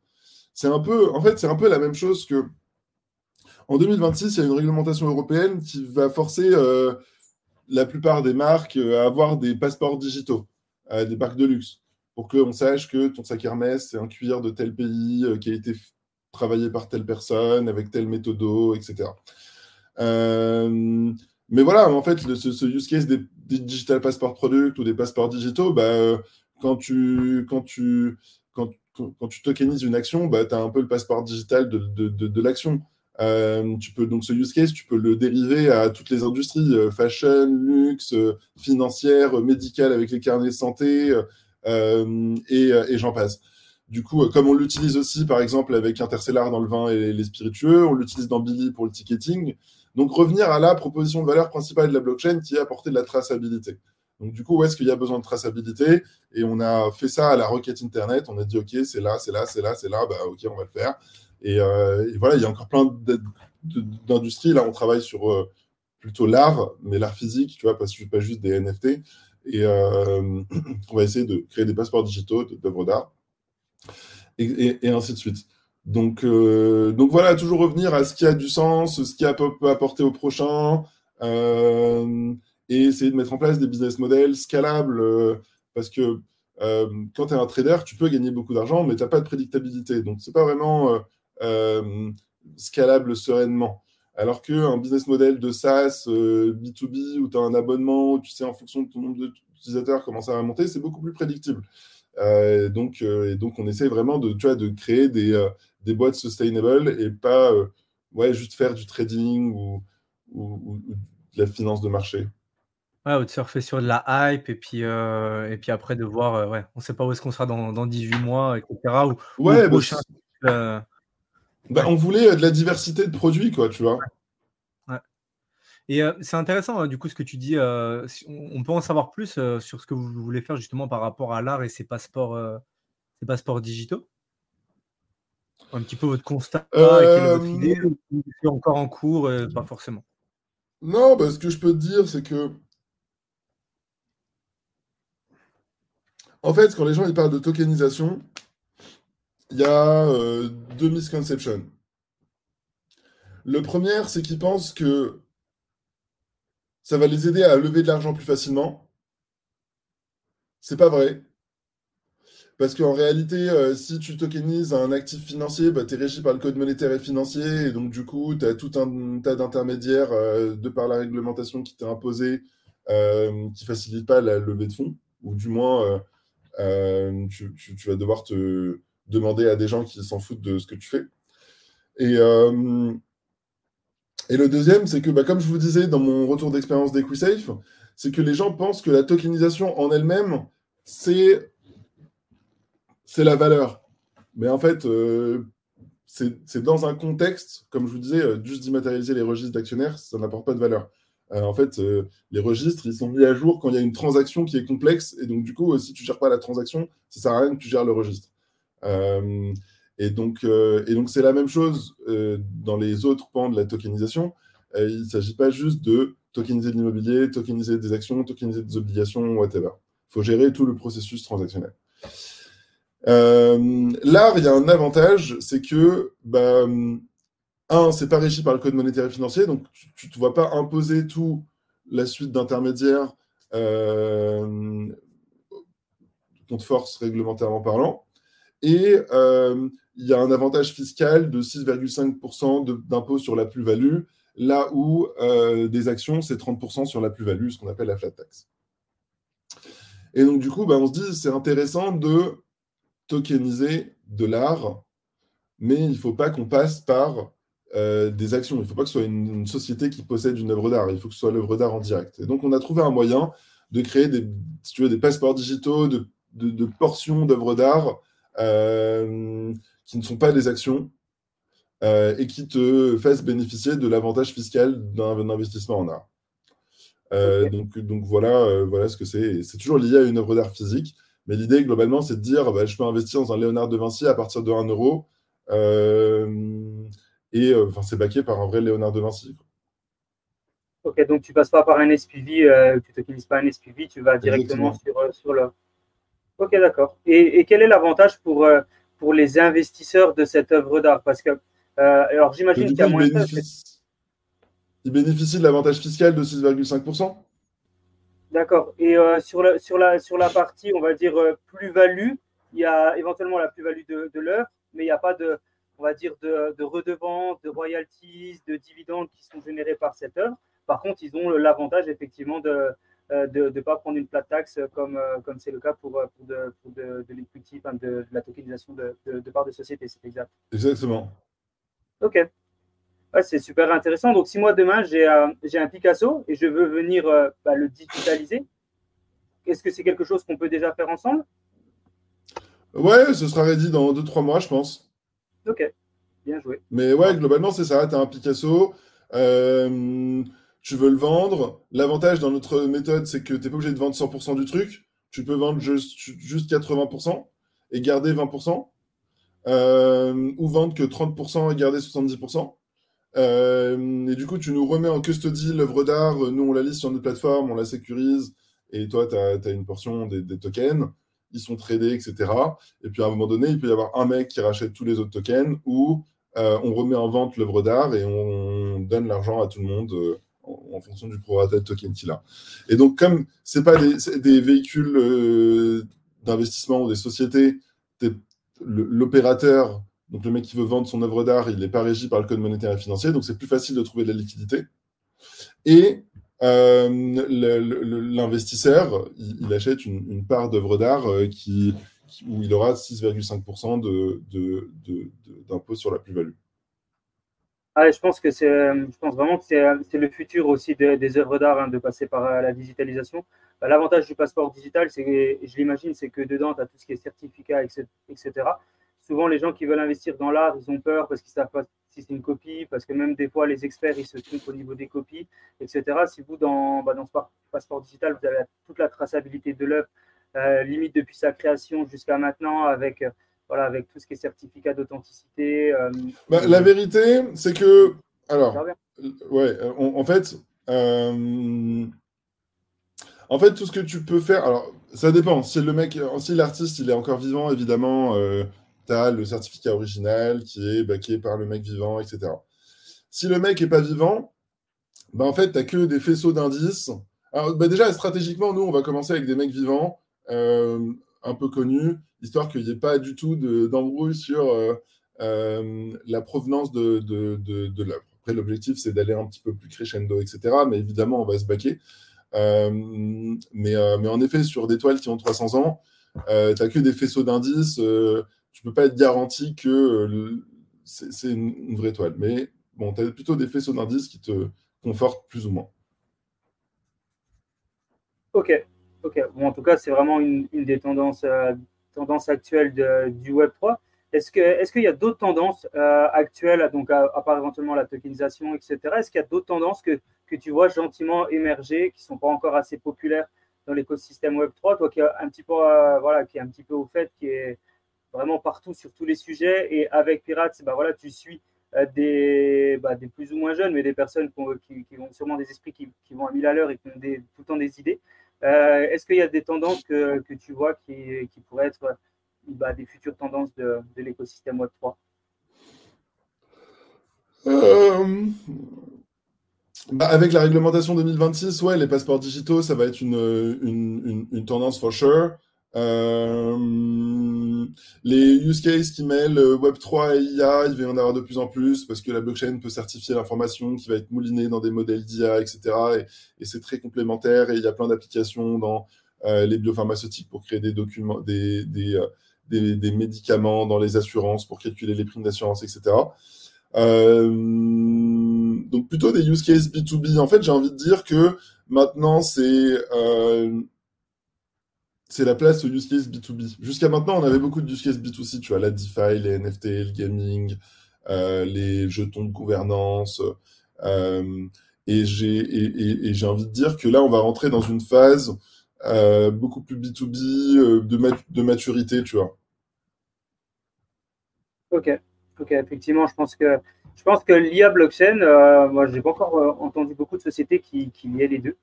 C'est un peu, en fait, c'est un peu la même chose que en 2026, il y a une réglementation européenne qui va forcer euh, la plupart des marques à avoir des passeports digitaux, des marques de luxe, pour qu'on sache que ton sac Hermès, c'est un cuir de tel pays qui a été travaillé par telle personne, avec tel méthodo, etc. mais voilà, en fait, ce, use case des, digital passport product ou des passeports digitaux, bah, euh, quand, tu, quand, tu, quand, quand, tu tokenises une action, bah, tu as un peu le passeport digital de, de, de, l'action. Euh, tu peux donc ce use case, tu peux le dériver à toutes les industries, euh, fashion, luxe, financière, médicale avec les carnets de santé et, et j'en passe. Du coup, comme on l'utilise aussi, par exemple, avec Interstellar dans le vin et les spiritueux, on l'utilise dans Billy pour le ticketing. Donc, revenir à la proposition de valeur principale de la blockchain qui est apporter de la traçabilité. Donc, du coup, où est-ce qu'il y a besoin de traçabilité? Et on a fait ça à la requête Internet. On a dit, OK, c'est là, c'est là, c'est là, c'est là. Bah, OK, on va le faire. Et, euh, voilà, il y a encore plein d'industries. Là, on travaille sur euh, plutôt l'art, mais l'art physique, tu vois, pas, pas juste des NFT. Et euh, on va essayer de créer des passeports digitaux d'œuvres d'art. et, ainsi de suite. Donc, euh, donc voilà, toujours revenir à ce qui a du sens, ce qui peut apporter au prochain, euh, et essayer de mettre en place des business models scalables, euh, parce que quand tu es un trader, tu peux gagner beaucoup d'argent, mais tu n'as pas de prédictabilité. Donc, ce n'est pas vraiment scalable sereinement. Alors qu'un business model de SaaS, B2B, où tu as un abonnement, où tu sais en fonction de ton nombre d'utilisateurs comment ça va monter, c'est beaucoup plus prédictible. Donc, et donc, on essaie vraiment de, tu vois, de créer des, des boîtes sustainable et pas ouais, juste faire du trading ou, ou, de la finance de marché. Ouais, ou de surfer sur de la hype et puis, euh, et puis après de voir, euh, ouais, on ne sait pas où est-ce qu'on sera dans, dans, 18 mois, etc. Ou, ouais, bah, euh, bah, on voulait de la diversité de produits, quoi, tu vois. Et c'est intéressant, hein, du coup, ce que tu dis. on peut en savoir plus sur ce que vous voulez faire justement par rapport à l'art et ses passeports, ses passeports digitaux? Un petit peu votre constat et quelle est votre idée C'est encore en cours, pas forcément? Non, bah, ce que je peux te dire, c'est que En fait, quand les gens ils parlent de tokenisation, il y a deux misconceptions. Le premier, c'est qu'ils pensent que ça va les aider à lever de l'argent plus facilement. C'est pas vrai. Parce qu'en réalité, euh, si tu tokenises un actif financier, bah, tu es régi par le code monétaire et financier, et donc du coup, tu as tout un tas d'intermédiaires euh, de par la réglementation qui t'est imposée, qui ne facilite pas la levée de fonds, ou du moins euh, tu, vas devoir te demander à des gens qui s'en foutent de ce que tu fais. Et, euh, et le deuxième, c'est que, bah, comme je vous disais dans mon retour d'expérience d'EquiSafe, c'est que les gens pensent que la tokenisation en elle-même, c'est la valeur. Mais en fait, euh, c'est dans un contexte, comme je vous disais, juste d'immatérialiser les registres d'actionnaires, ça n'apporte pas de valeur. Euh, en fait, euh, les registres, ils sont mis à jour quand il y a une transaction qui est complexe. Et donc, du coup, si tu ne gères pas la transaction, ça ne sert à rien que tu gères le registre. Euh, et donc, et donc c'est la même chose dans les autres pans de la tokenisation. il ne s'agit pas juste de tokeniser de l'immobilier, tokeniser des actions, tokeniser des obligations, whatever. Il faut gérer tout le processus transactionnel. L'art, il y a un avantage, c'est que bah, un, c'est pas régi par le code monétaire et financier, donc tu ne te vois pas imposer tout la suite d'intermédiaires euh, contre force réglementairement parlant. Et euh, il y a un avantage fiscal de 6,5% d'impôt sur la plus-value, là où euh, des actions, c'est 30% sur la plus-value, ce qu'on appelle la flat tax. Et donc, du coup, bah, on se dit, c'est intéressant de tokeniser de l'art, mais il ne faut pas qu'on passe par euh, des actions. Il ne faut pas que ce soit une, société qui possède une œuvre d'art. Il faut que ce soit l'œuvre d'art en direct. Et donc, on a trouvé un moyen de créer des, si tu veux, des passeports digitaux de, de, portions d'œuvres d'art euh, qui ne sont pas des actions euh, et qui te fassent bénéficier de l'avantage fiscal d'un investissement en art. donc, donc voilà, voilà ce que c'est. C'est toujours lié à une œuvre d'art physique. Mais l'idée, globalement, c'est de dire bah, je peux investir dans un Léonard de Vinci à partir de 1 euro. Et euh, enfin, c'est baqué par un vrai Léonard de Vinci. Ok, donc tu passes pas par un SPV, euh, tu n'utilises pas un SPV, tu vas directement sur, euh, sur le. Ok, d'accord. Et, quel est l'avantage pour, pour les investisseurs de cette œuvre d'art Parce que, alors j'imagine qu'il y a moins de. Ils bénéficient de l'avantage fiscal de 6,5%. D'accord. Et sur, la, sur, la, sur la partie, on va dire, plus-value, il y a éventuellement la plus-value de, de l'œuvre, mais il n'y a pas de, on va dire, de, de redevances, de royalties, de dividendes qui sont générés par cette œuvre. Par contre, ils ont l'avantage effectivement de ne euh, pas prendre une plate taxe comme euh, comme c'est le cas pour, euh, pour de, pour de, de l'equity, de, la tokenisation de, de, part de société, c'est exact. Exactement. Ok. c'est super intéressant. Donc, si moi demain j'ai un Picasso et je veux venir bah, le digitaliser, est-ce que c'est quelque chose qu'on peut déjà faire ensemble? Ouais, ce sera ready dans 2-3 mois, je pense. Ok, bien joué. Mais ouais, globalement, c'est ça. Tu as un Picasso, euh, tu veux le vendre. L'avantage dans notre méthode, c'est que tu n'es pas obligé de vendre 100% du truc. Tu peux vendre juste, juste 80% et garder 20%. Euh, ou vendre que 30% et garder 70%. Euh, et du coup, tu nous remets en custody l'œuvre d'art. Nous, on la liste sur notre plateforme, on la sécurise. Et toi, tu as, une portion des, des tokens ils sont tradés, etc. Et puis à un moment donné, il peut y avoir un mec qui rachète tous les autres tokens ou euh, on remet en vente l'œuvre d'art et on donne l'argent à tout le monde euh, en, fonction du prorata de token qu'il a. Et donc, comme ce pas des, véhicules euh, d'investissement ou des sociétés, l'opérateur Donc le mec qui veut vendre son œuvre d'art, il n'est pas régi par le code monétaire et financier, donc c'est plus facile de trouver de la liquidité. Et l'investisseur, il, achète une, part d'œuvre d'art qui, où il aura 6,5% d'impôt sur la plus-value. Ah, je pense que c'est, je pense vraiment que c'est, le futur aussi des œuvres d'art hein, de passer par euh, la digitalisation. Bah, l'avantage du passeport digital, c'est, je l'imagine, c'est que dedans, tu as tout ce qui est certificat, etc. Souvent, les gens qui veulent investir dans l'art, ils ont peur parce qu'ils ne savent pas si c'est une copie, parce que même des fois, les experts, ils se trompent au niveau des copies, etc. Si vous, dans, bah, ce passeport digital, vous avez toute la traçabilité de l'œuvre, euh, limite depuis sa création jusqu'à maintenant, avec voilà, avec tout ce qui est certificat d'authenticité. Euh, bah, la vérité, c'est que, alors, ouais, en fait, euh, en fait, tout ce que tu peux faire, alors, ça dépend. Si le mec, si l'artiste, il est encore vivant, évidemment, euh, tu as le certificat original qui est baqué par le mec vivant, etc. Si le mec est pas vivant, bah, en fait, tu n'as que des faisceaux d'indices. Alors, bah, déjà, stratégiquement, nous, on va commencer avec des mecs vivants un peu connu, histoire qu'il n'y ait pas du tout d'embrouille sur euh, euh, la provenance de, de, l'œuvre. Après, l'objectif, c'est d'aller un petit peu plus crescendo, etc. Mais évidemment, on va se baquer. Euh, mais, en effet, sur des toiles qui ont 300 ans, tu n'as que des faisceaux d'indices. tu ne peux pas être garanti que c'est une, vraie toile. Mais bon, tu as plutôt des faisceaux d'indices qui te confortent plus ou moins. Ok, Ok, en tout cas, c'est vraiment une, des tendances, euh, tendances actuelles du Web 3. Est-ce qu'il est y a d'autres tendances euh, actuelles, donc à, part éventuellement la tokenisation, etc. Est-ce qu'il y a d'autres tendances que, que, tu vois gentiment émerger, qui ne sont pas encore assez populaires dans l'écosystème Web 3 Toi qui est un petit peu, euh, voilà, qui est un petit peu au fait, qui est vraiment partout sur tous les sujets, et avec Pirates, bah, voilà, tu suis des, bah, des plus ou moins jeunes, mais des personnes qui, qui, ont sûrement des esprits qui, qui vont à mille à l'heure et qui ont des, tout le temps des idées. Euh, est-ce qu'il y a des tendances que, tu vois qui, pourraient être bah, des futures tendances de, l'écosystème Web3 euh, bah, avec la réglementation 2026, ouais, les passeports digitaux, ça va être une tendance for sure. Euh, les use cases qui mêlent euh, Web3 et IA, il va y en avoir de plus en plus parce que la blockchain peut certifier l'information qui va être moulinée dans des modèles d'IA, etc. Et, c'est très complémentaire et il y a plein d'applications dans euh, les biopharmaceutiques pour créer des documents, des, des, des, médicaments dans les assurances pour calculer les primes d'assurance, etc. donc plutôt des use cases B2B. En fait, j'ai envie de dire que maintenant, c'est c'est la place au use case B2B. Jusqu'à maintenant, on avait beaucoup de use case B2C, tu vois, la DeFi, les NFT, le gaming, euh, les jetons de gouvernance. Euh, et j'ai envie de dire que là, on va rentrer dans une phase euh, beaucoup plus B2B, de, de maturité, tu vois. Ok, ok, effectivement, je pense que je pense que l'IA blockchain, moi, j'ai pas encore entendu beaucoup de sociétés qui, qui liaient les deux.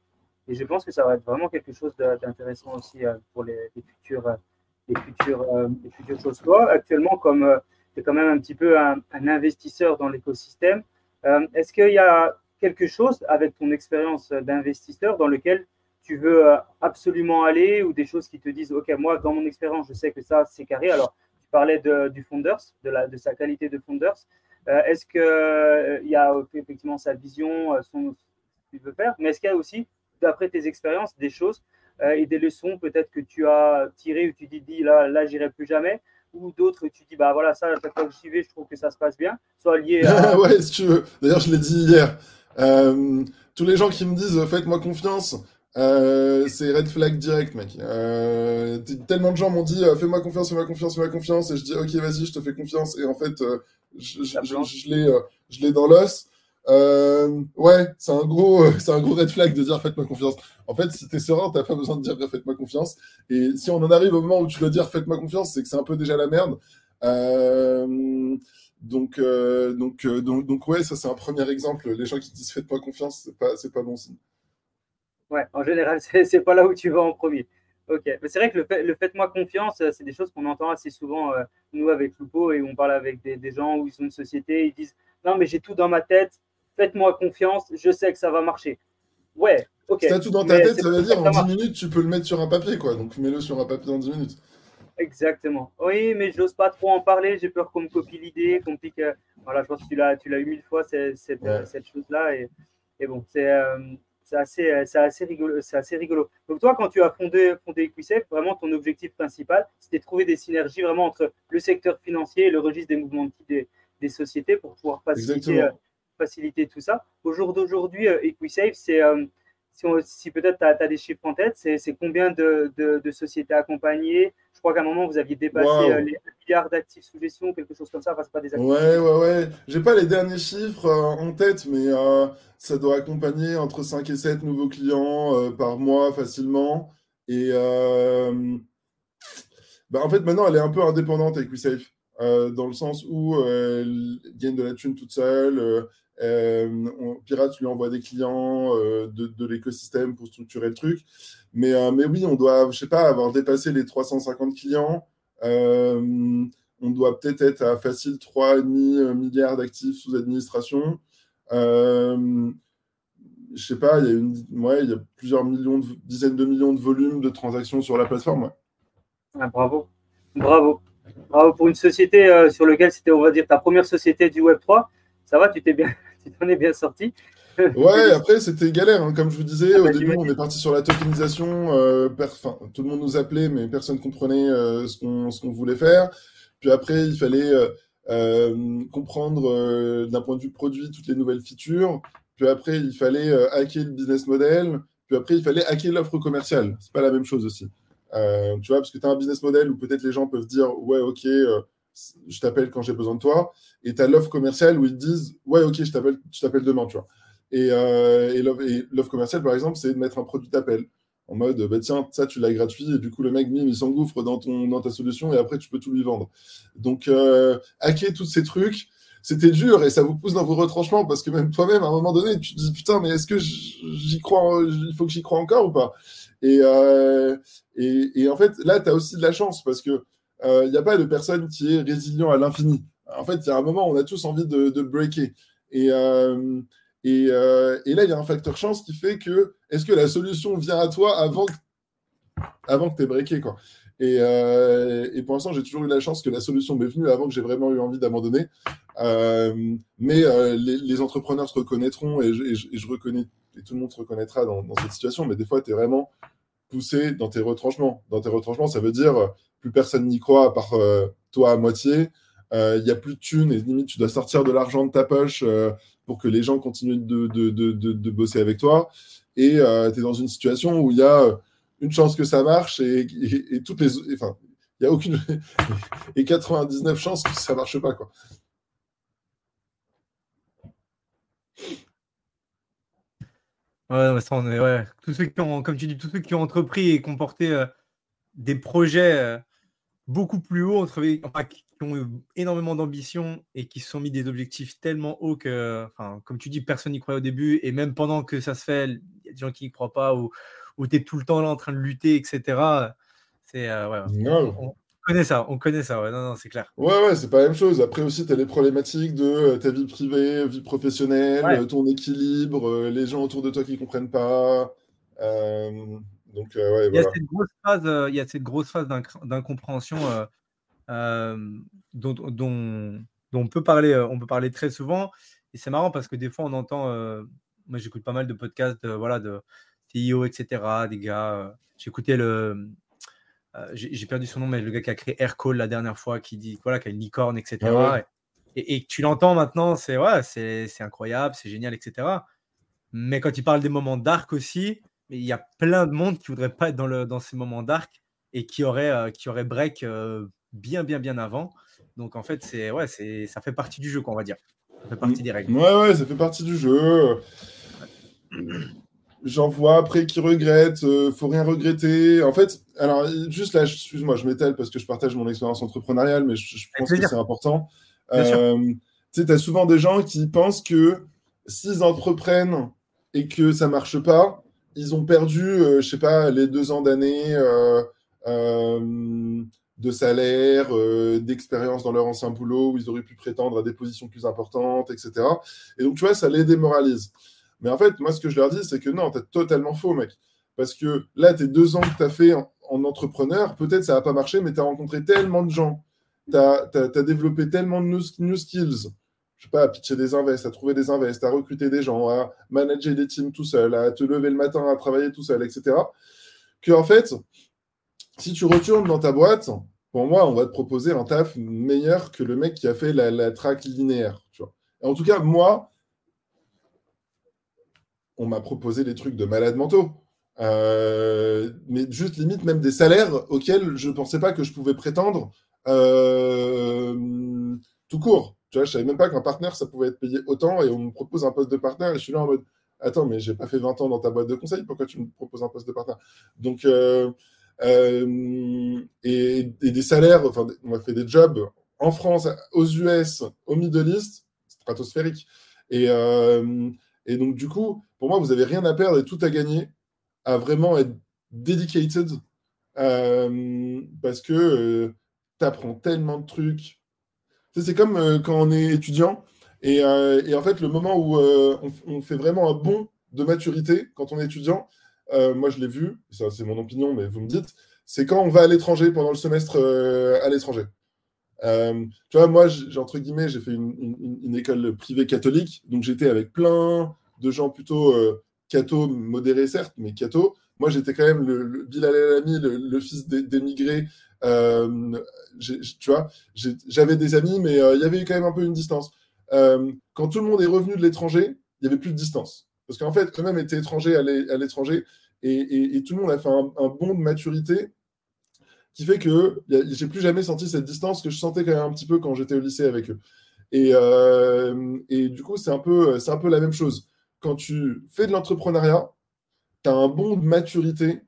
Et je pense que ça va être vraiment quelque chose d'intéressant aussi euh, pour les, futures, les, futures, euh, les futures choses. Toi, actuellement, comme euh, tu es quand même un petit peu un, investisseur dans l'écosystème, est-ce qu'il y a quelque chose avec ton expérience d'investisseur dans lequel tu veux absolument aller ou des choses qui te disent, OK, moi, dans mon expérience, je sais que ça, c'est carré. Alors, tu parlais de, du Founders, de, la, de sa qualité de Founders. est-ce qu'il il y a effectivement sa vision, ce qu'il veut faire, mais est-ce qu'il y a aussi d'après tes expériences, des choses euh, et des leçons peut-être que tu as tirées où tu dis, dis là, là, j'irai plus jamais ou d'autres tu dis bah voilà ça à chaque fois que j'y vais je trouve que ça se passe bien soit lié à... ouais si tu veux. D'ailleurs je l'ai dit hier. Euh, tous les gens qui me disent faites-moi confiance euh, c'est red flag direct mec. Tellement de gens m'ont dit fais-moi confiance fais-moi confiance fais-moi confiance et je dis ok vas-y je te fais confiance et en fait je, je, je, je l'ai dans l'os euh, ouais, c'est un gros, euh, c'est un gros red flag de dire faites-moi confiance. En fait, si t'es serein, t'as pas besoin de dire faites-moi confiance. Et si on en arrive au moment où tu dois dire faites-moi confiance, c'est que c'est un peu déjà la merde. Euh, donc, euh, donc, donc, donc, ouais, ça c'est un premier exemple. Les gens qui disent faites-moi confiance, c'est pas, c'est pas bon signe. Ouais, en général, c'est pas là où tu vas en premier. Ok, mais c'est vrai que le, le faites-moi confiance, c'est des choses qu'on entend assez souvent, nous, avec Lupo, et on parle avec des, des gens où ils sont une société, ils disent non, mais j'ai tout dans ma tête, faites-moi confiance, je sais que ça va marcher. Ouais, ok. Si tout dans ta tête, ça veut dire en 10 minutes, tu peux le mettre sur un papier, quoi. Donc mets-le sur un papier en 10 minutes. Exactement. Oui, mais j'ose pas trop en parler. J'ai peur qu'on me copie l'idée, qu'on pique. Voilà, je pense que tu l'as, tu l'as eu mille fois cette, cette, chose-là. Et, et, bon, c'est, c'est assez, c'est assez rigolo. C'est assez rigolo. Donc toi, quand tu as fondé, fondé Equisafe, vraiment ton objectif principal, c'était de trouver des synergies vraiment entre le secteur financier et le registre des mouvements de des, des sociétés pour pouvoir faciliter, faciliter tout ça. Au jour d'aujourd'hui, Equisafe, c'est si, peut-être tu as, des chiffres en tête, c'est combien de, de, sociétés accompagnées? Je crois qu'à un moment, vous aviez dépassé euh, les milliards d'actifs sous gestion, quelque chose comme ça. Enfin, pas des actifs ouais, ouais, ouais. J'ai pas les derniers chiffres euh, en tête, mais euh, ça doit accompagner entre 5 et 7 nouveaux clients par mois facilement. Et bah, en fait, maintenant, elle est un peu indépendante avec WeSafe. dans le sens où elle gagne de la thune toute seule, euh, Pirate lui envoie des clients euh, de, l'écosystème pour structurer le truc. Mais, euh, mais oui, on doit, je sais pas, avoir dépassé les 350 clients. on doit peut-être être à facile 3,5 milliards d'actifs sous administration. je sais pas, il y, a une, ouais, il y a plusieurs millions, dizaines de millions de volumes de transactions sur la plateforme. Ah, bravo, bravo. Bravo pour une société sur laquelle c'était, on va dire, ta première société du Web3. Ça va, tu t'es bien, tu t'en es bien sorti. ouais, après, c'était galère. Hein. Comme je vous disais, ah, au bah, début, on est parti sur la tokenisation. Euh, tout le monde nous appelait, mais personne ne comprenait euh, ce qu'on voulait faire. Puis après, il fallait euh, comprendre d'un point de vue produit toutes les nouvelles features. Puis après, il fallait hacker le business model. Puis après, il fallait hacker l'offre commerciale. C'est pas la même chose aussi. tu vois, parce que tu as un business model où peut-être les gens peuvent dire Ouais, ok, je t'appelle quand j'ai besoin de toi. Et tu as l'offre commerciale où ils te disent Ouais, ok, je t'appelle, demain, tu vois. Et, euh, et l'offre commerciale, par exemple, c'est de mettre un produit d'appel en mode bah, tiens, ça tu l'as gratuit, et du coup, le mec, il s'engouffre dans, dans ta solution et après, tu peux tout lui vendre. Donc, euh, hacker tous ces trucs, c'était dur et ça vous pousse dans vos retranchements parce que même toi-même, à un moment donné, tu te dis putain, mais est-ce que j'y crois, il faut que j'y crois encore ou pas? Et, euh, et, et, en fait, là, tu as aussi de la chance parce que il euh, n'y a pas de personne qui est résilient à l'infini. En fait, il y a un moment où on a tous envie de, de breaker. Et, euh, et, euh, et, là, il y a un facteur chance qui fait que est-ce que la solution vient à toi avant que, avant que tu aies breaké quoi? Et, et, pour l'instant, j'ai toujours eu la chance que la solution m'est venue avant que j'ai vraiment eu envie d'abandonner. mais les, entrepreneurs se reconnaîtront et je, reconnais, et tout le monde se reconnaîtra dans, dans cette situation. Mais des fois, tu es vraiment poussé dans tes retranchements. Dans tes retranchements, ça veut dire plus personne n'y croit à part euh, toi à moitié. Il euh, n'y a plus de thunes et limite, tu dois sortir de l'argent de ta poche euh, pour que les gens continuent de, de, de, de bosser avec toi. Et tu es dans une situation où il y a une chance que ça marche et, et, toutes les. Enfin, il a aucune. et 99 chances que ça ne marche pas. Quoi. Ouais, ça, on est, ouais. Tous ceux qui ont, comme tu dis, tous ceux qui ont entrepris et qui ont porté des projets beaucoup plus haut, entre, qui ont énormément d'ambition et qui se sont mis des objectifs tellement hauts que, enfin, comme tu dis, personne n'y croyait au début. Et même pendant que ça se fait, il y a des gens qui n'y croient pas ou, ou tu es tout le temps là en train de lutter, etc. C'est, euh, ouais, on, connaît ça, on connaît ça, ouais, non, non, c'est clair. Ouais, ouais, c'est pas la même chose. Après aussi, tu as les problématiques de euh, ta vie privée, vie professionnelle, ton équilibre, euh, les gens autour de toi qui comprennent pas. Donc, euh, il, y a cette grosse phase, euh, il y a cette grosse phase d'incompréhension euh, dont, dont, on, peut parler, on peut parler très souvent. Et c'est marrant parce que des fois, on entend. moi, j'écoute pas mal de podcasts voilà, de CEO, etc. Des gars. J'écoutais le. j'ai perdu son nom, mais le gars qui a créé Aircall la dernière fois, qui dit voilà, qui a une licorne, etc. Ah et, et, tu l'entends maintenant, c'est ouais, c'est incroyable, c'est génial, etc. Mais quand il parle des moments dark aussi, mais il y a plein de monde qui voudrait pas être dans, le, dans ces moments dark et qui aurait, euh, qui aurait break euh, bien, bien, bien avant. Donc en fait, c'est ouais, c'est ça fait partie du jeu, qu'on va dire. Ça fait partie des règles. Ouais, ouais, ça fait partie du jeu. J'en vois après qui regrettent, euh, faut rien regretter. En fait, alors juste là, excuse-moi, je m'étale parce que je partage mon expérience entrepreneuriale, mais je, pense que c'est important. tu sais, tu as souvent des gens qui pensent que s'ils entreprennent et que ça marche pas, ils ont perdu, euh, je sais pas, les deux ans d'année euh, euh, de salaire, d'expérience dans leur ancien boulot, où ils auraient pu prétendre à des positions plus importantes, etc. Et donc, tu vois, ça les démoralise. Mais en fait, moi, ce que je leur dis, c'est que non, tu es totalement faux, mec. Parce que là, tes deux ans que tu as fait en entrepreneur, peut-être ça va pas marcher, mais tu as rencontré tellement de gens, tu as, développé tellement de new, skills, je sais pas, à pitcher des invests, à trouver des invests, à recruter des gens, à manager des teams tout seul, à te lever le matin, à travailler tout seul, etc. Que en fait, si tu retournes dans ta boîte, pour moi, on va te proposer un taf meilleur que le mec qui a fait la, la track linéaire. En tout cas, moi, on m'a proposé des trucs de malades mentaux. Euh, mais juste limite même des salaires auxquels je ne pensais pas que je pouvais prétendre euh, tout court. Tu vois, je savais même pas qu'un partenaire, ça pouvait être payé autant et on me propose un poste de partenaire et je suis là en mode Attends, mais j'ai pas fait 20 ans dans ta boîte de conseil, pourquoi tu me proposes un poste de partenaire? Donc, euh, et, des salaires, enfin, on a fait des jobs en France, aux US, au Middle East, stratosphérique. Et, et donc, du coup, pour moi, vous n'avez rien à perdre et tout à gagner à vraiment être dedicated euh, parce que euh, tu apprends tellement de trucs. C'est comme euh, quand on est étudiant et, en fait, le moment où on, fait vraiment un bond de maturité quand on est étudiant, moi je l'ai vu, ça c'est mon opinion, mais vous me dites, c'est quand on va à l'étranger pendant le semestre à l'étranger. tu vois, moi, j'ai entre guillemets, j'ai fait une, école privée catholique, donc j'étais avec plein de gens plutôt Cato modéré certes, mais Cato, moi j'étais quand même le, le Bilal El le, fils d'émigrés. Euh, tu vois, j'avais des amis, mais euh, il y avait quand même un peu une distance. Euh, quand tout le monde est revenu de l'étranger, il n'y avait plus de distance. Parce qu'en fait, eux-mêmes étaient étrangers à l'étranger et, tout le monde a fait un, bond de maturité qui fait que j'ai plus jamais senti cette distance que je sentais quand même un petit peu quand j'étais au lycée avec eux. Et, du coup, c'est un, un peu la même chose quand tu fais de l'entrepreneuriat, tu as un bond de maturité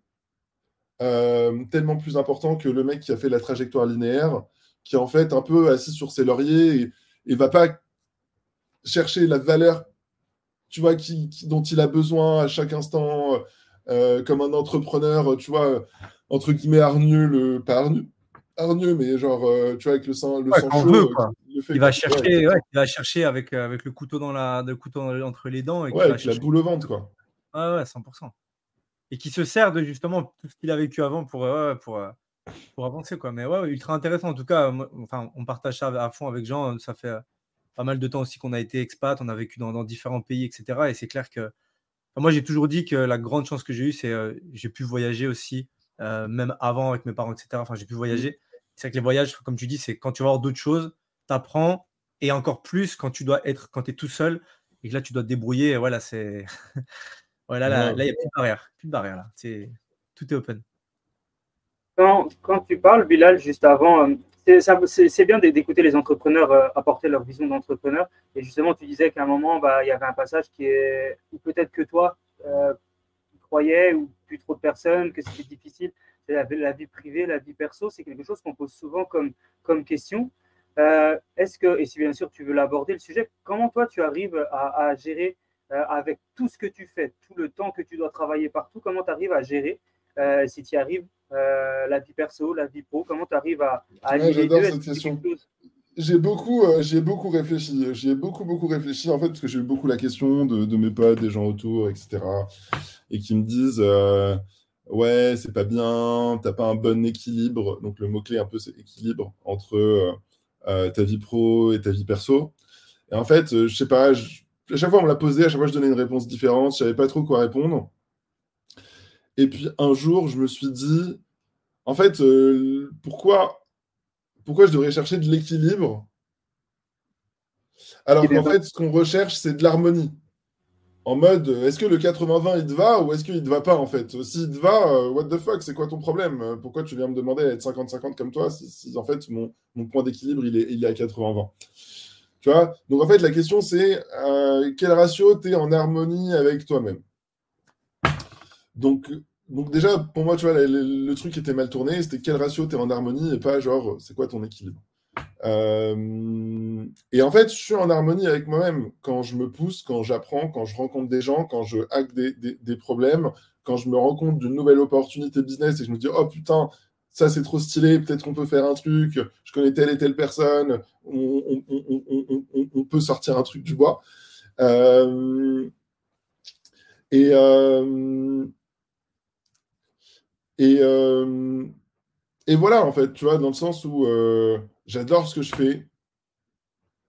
euh, tellement plus important que le mec qui a fait la trajectoire linéaire, qui est en fait un peu assis sur ses lauriers et, ne va pas chercher la valeur tu vois, qui, dont il a besoin à chaque instant, euh, comme un entrepreneur, tu vois, entre guillemets, hargneux, le, pas hargneux, mais genre, euh, tu vois, avec le sang, le sang chaud il va chercher, il va chercher avec, avec le couteau dans la, le couteau entre les dents. Et avec la boule au ventre, quoi. Ah ouais, 100%. Et qui se sert de justement tout ce qu'il a vécu avant pour, pour, euh, pour avancer, quoi. Mais ouais, ultra intéressant. En tout cas, enfin, on partage ça à fond avec Jean. Ça fait euh, pas mal de temps aussi qu'on a été expat, on a vécu dans, dans différents pays, etc. Et c'est clair que moi, j'ai toujours dit que la grande chance que j'ai eue, c'est j'ai pu voyager aussi, même avant avec mes parents, etc. Enfin, j'ai pu voyager. C'est que les voyages, comme tu dis, c'est quand tu vas voir d'autres choses, t'apprends, et encore plus quand tu dois être, quand tu es tout seul, et que là, tu dois te débrouiller. voilà, c'est. voilà, là, il n'y a plus de barrière. Plus de barrière, là. C'est... Tout est open. Quand, quand, tu parles, Bilal, juste avant, euh, c'est, bien d'écouter les entrepreneurs euh, apporter leur vision d'entrepreneur. Et justement, tu disais qu'à un moment, bah, il y avait un passage qui est, ou peut-être que toi, euh, croyais, ou plus trop de personnes, que c'était difficile. La, la, vie privée, la vie perso, c'est quelque chose qu'on pose souvent comme, comme question. Euh, est-ce que, et si bien sûr tu veux l'aborder, le sujet, comment toi tu arrives à, gérer euh, avec tout ce que tu fais, tout le temps que tu dois travailler partout, comment tu arrives à gérer, euh, si tu y arrives, la vie perso, la vie pro, comment tu arrives à, à ouais, cette question. J'ai beaucoup, j'ai beaucoup réfléchi. J'ai beaucoup, beaucoup réfléchi en fait parce que j'ai eu beaucoup la question de, de, mes potes, des gens autour, etc. Et qui me disent ouais, c'est pas bien, t'as pas un bon équilibre. Donc le mot clé un peu c'est équilibre entre euh, ta vie pro et ta vie perso. Et en fait, euh, je sais pas, à chaque fois on me l'a posé, à chaque fois je donnais une réponse différente, je savais pas trop quoi répondre. Et puis un jour, je me suis dit, en fait, euh, pourquoi, pourquoi je devrais chercher de l'équilibre? Alors qu'en fait, ce qu'on recherche, c'est de l'harmonie. En mode est-ce que le 80-20 il te va ou est-ce qu'il te va pas en fait? S'il te va, euh, what the fuck, c'est quoi ton problème? Pourquoi tu viens me demander à être 50-50 comme toi si, en fait mon, point d'équilibre il est, il est à 80-20 Tu vois Donc en fait la question c'est euh, quel ratio tu es en harmonie avec toi-même? Donc, donc déjà pour moi tu vois le, le truc était mal tourné, c'était quel ratio tu es en harmonie et pas genre c'est quoi ton équilibre? Euh, et en fait, je suis en harmonie avec moi-même. Quand je me pousse, quand j'apprends, quand je rencontre des gens, quand je hack des, des, problèmes, quand je me rends compte d'une nouvelle opportunité business et je me dis, oh putain, ça c'est trop stylé, peut-être qu'on peut faire un truc, je connais telle et telle personne, on, peut sortir un truc du bois. Euh, et, euh, Et, et voilà, en fait, tu vois, dans le sens où j'adore ce que je fais.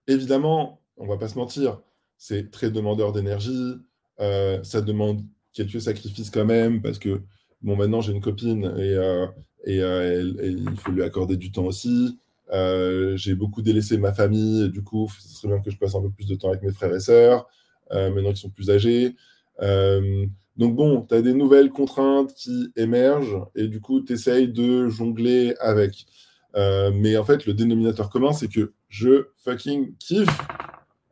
Évidemment, on va pas se mentir, c'est très demandeur d'énergie. ça demande quelques sacrifices quand même, parce que, bon, maintenant j'ai une copine et, et, il faut lui accorder du temps aussi. j'ai beaucoup délaissé ma famille, du coup, ce serait bien que je passe un peu plus de temps avec mes frères et sœurs, maintenant qu'ils sont plus âgés. Donc bon, tu as des nouvelles contraintes qui émergent et du coup, tu essayes de jongler avec. Euh, mais en fait, le dénominateur commun, c'est que je fucking kiffe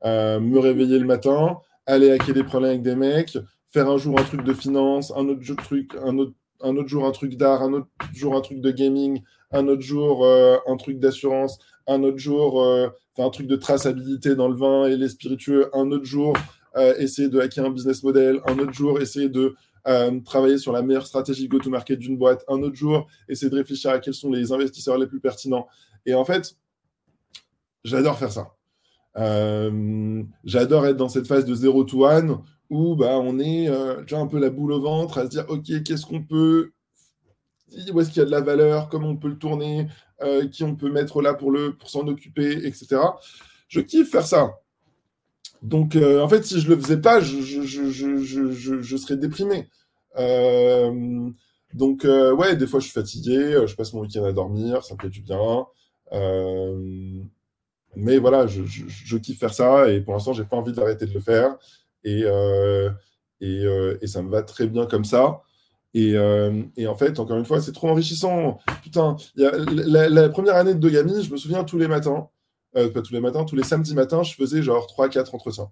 euh, me réveiller le matin, aller hacker des problèmes avec des mecs, faire un jour un truc de finance, un autre, truc, un autre, un autre jour un truc d'art, un autre jour un truc de gaming, un autre jour euh, un truc d'assurance, un autre jour un truc de traçabilité dans le vin et les spiritueux, un autre jour euh, essayer de hacker un business model, un autre jour, essayer de euh, travailler sur la meilleure stratégie go-to-market d'une boîte, un autre jour, essayer de réfléchir à quels sont les investisseurs les plus pertinents. Et en fait, j'adore faire ça. Euh, j'adore être dans cette phase de 0 to 1 où bah, on est déjà un peu la boule au ventre à se dire ok, qu'est-ce qu'on peut, où est-ce qu'il y a de la valeur, comment on peut le tourner, qui on peut mettre là pour, le, pour s'en occuper, etc. Je kiffe faire ça. Donc, euh, en fait, si je le faisais pas, je, je, serais déprimé. Euh, donc, euh, ouais, des fois, je suis fatigué, je passe mon week-end à dormir, ça me fait du bien. mais voilà, je, kiffe faire ça et pour l'instant, j'ai pas envie d'arrêter de le faire. Et, et, ça me va très bien comme ça. Et, en fait, encore une fois, c'est trop enrichissant. Putain, la, première année de Dogami, je me souviens tous les matins, euh, pas tous les matins, tous les samedis matins, je faisais genre 3-4 entretiens.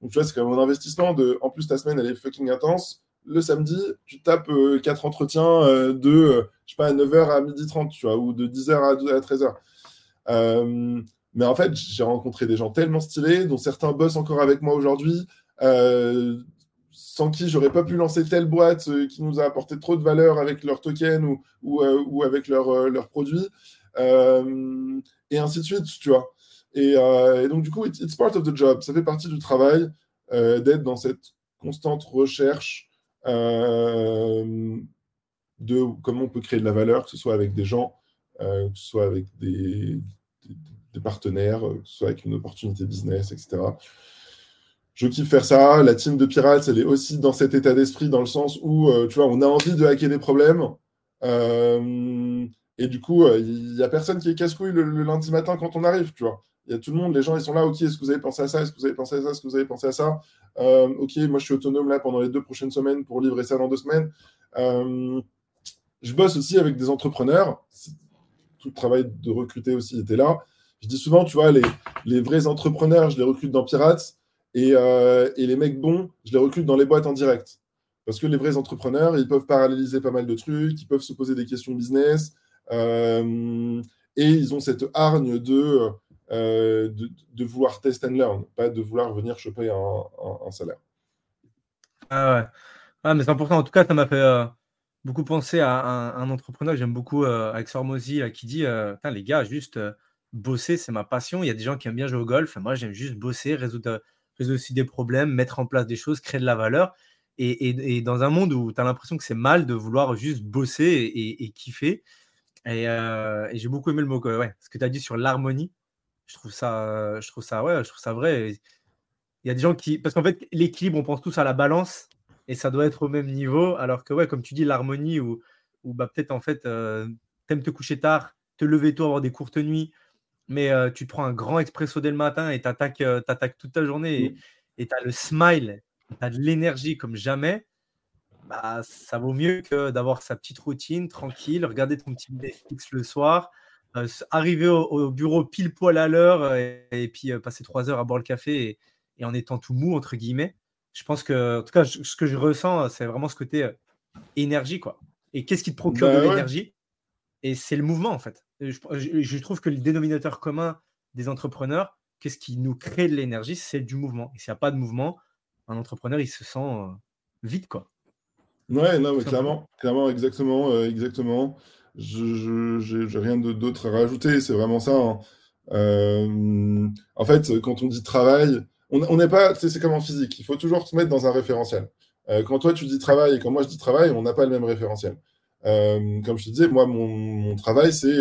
Donc, tu vois, c'est quand même un investissement de. En plus, ta semaine, elle est fucking intense. Le samedi, tu tapes 4 euh, entretiens euh, de, je sais pas, 9h à 12h30, tu vois, ou de 10h à, 13h. mais en fait, j'ai rencontré des gens tellement stylés, dont certains bossent encore avec moi aujourd'hui, sans qui j'aurais pas pu lancer telle boîte qui nous a apporté trop de valeur avec leurs tokens ou, ou avec leurs leur produits. et ainsi de suite, tu vois. Euh, et, donc, du coup, it's, part of the job. Ça fait partie du travail euh, d'être dans cette constante recherche euh, de comment on peut créer de la valeur, que ce soit avec des gens, que ce soit avec des, des, partenaires, que ce soit avec une opportunité business, etc. Je kiffe faire ça. La team de Pirates, elle est aussi dans cet état d'esprit, dans le sens où, tu vois, on a envie de hacker des problèmes. et du coup, il n'y a personne qui est casse-couille le, lundi matin quand on arrive, tu vois il y a tout le monde, les gens, ils sont là, ok, est-ce que vous avez pensé à ça? Est-ce que vous avez pensé à ça? Est-ce que vous avez pensé à ça? Euh, Ok, moi je suis autonome là pendant les deux prochaines semaines pour livrer ça dans deux semaines. Euh, je bosse aussi avec des entrepreneurs. Tout le travail de recruter aussi était là. Je dis souvent, tu vois, les vrais entrepreneurs, je les recrute dans Pirates et, euh, et, les mecs bons, je les recrute dans les boîtes en direct. Parce que les vrais entrepreneurs, ils peuvent paralléliser pas mal de trucs, ils peuvent se poser des questions business et ils ont cette hargne de euh, de, vouloir test and learn, pas de vouloir venir choper un, salaire. Ah ouais. Ah, mais c'est important. En tout cas, ça m'a fait euh, beaucoup penser à un, entrepreneur que j'aime beaucoup, euh, Alex Hormozy, qui dit les gars, juste bosser, c'est ma passion. Il y a des gens qui aiment bien jouer au golf. Moi, j'aime juste bosser, résoudre, aussi des problèmes, mettre en place des choses, créer de la valeur. Et, dans un monde où tu as l'impression que c'est mal de vouloir juste bosser et, kiffer. Et, j'ai beaucoup aimé le mot, ouais, ce que tu as dit sur l'harmonie je trouve ça, je trouve ça, ouais, je trouve ça vrai. Il y a des gens qui, parce qu'en fait, l'équilibre, on pense tous à la balance et ça doit être au même niveau, alors que, ouais, comme tu dis, l'harmonie ou, ou bah, peut-être en fait, euh, t'aimes te coucher tard, te lever tôt, avoir des courtes nuits, mais tu te prends un grand expresso dès le matin et t'attaques, attaques toute ta journée et tu as le smile, tu as de l'énergie comme jamais. Bah, ça vaut mieux que d'avoir sa petite routine tranquille, regarder ton petit Netflix le soir, euh, arriver au, bureau pile poil à l'heure euh, et, puis euh, passer trois heures à boire le café et, en étant tout mou, entre guillemets. Je pense que, en tout cas, ce que je ressens, c'est vraiment ce côté énergie, quoi. Et qu'est-ce qui te procure bah de l'énergie? Et c'est le mouvement, en fait. Je, trouve que le dénominateur commun des entrepreneurs, qu'est-ce qui nous crée de l'énergie C'est du mouvement. Et s'il n'y a pas de mouvement, un entrepreneur, il se sent vide, quoi. Ouais, non, mais clairement, clairement, exactement, exactement je n'ai rien d'autre à rajouter, c'est vraiment ça. Hein. Euh, en fait, quand on dit travail, on n'est pas, c'est comme en physique, il faut toujours se mettre dans un référentiel. Euh, quand toi tu dis travail et quand moi je dis travail, on n'a pas le même référentiel. Comme je te disais, moi, mon, travail, c'est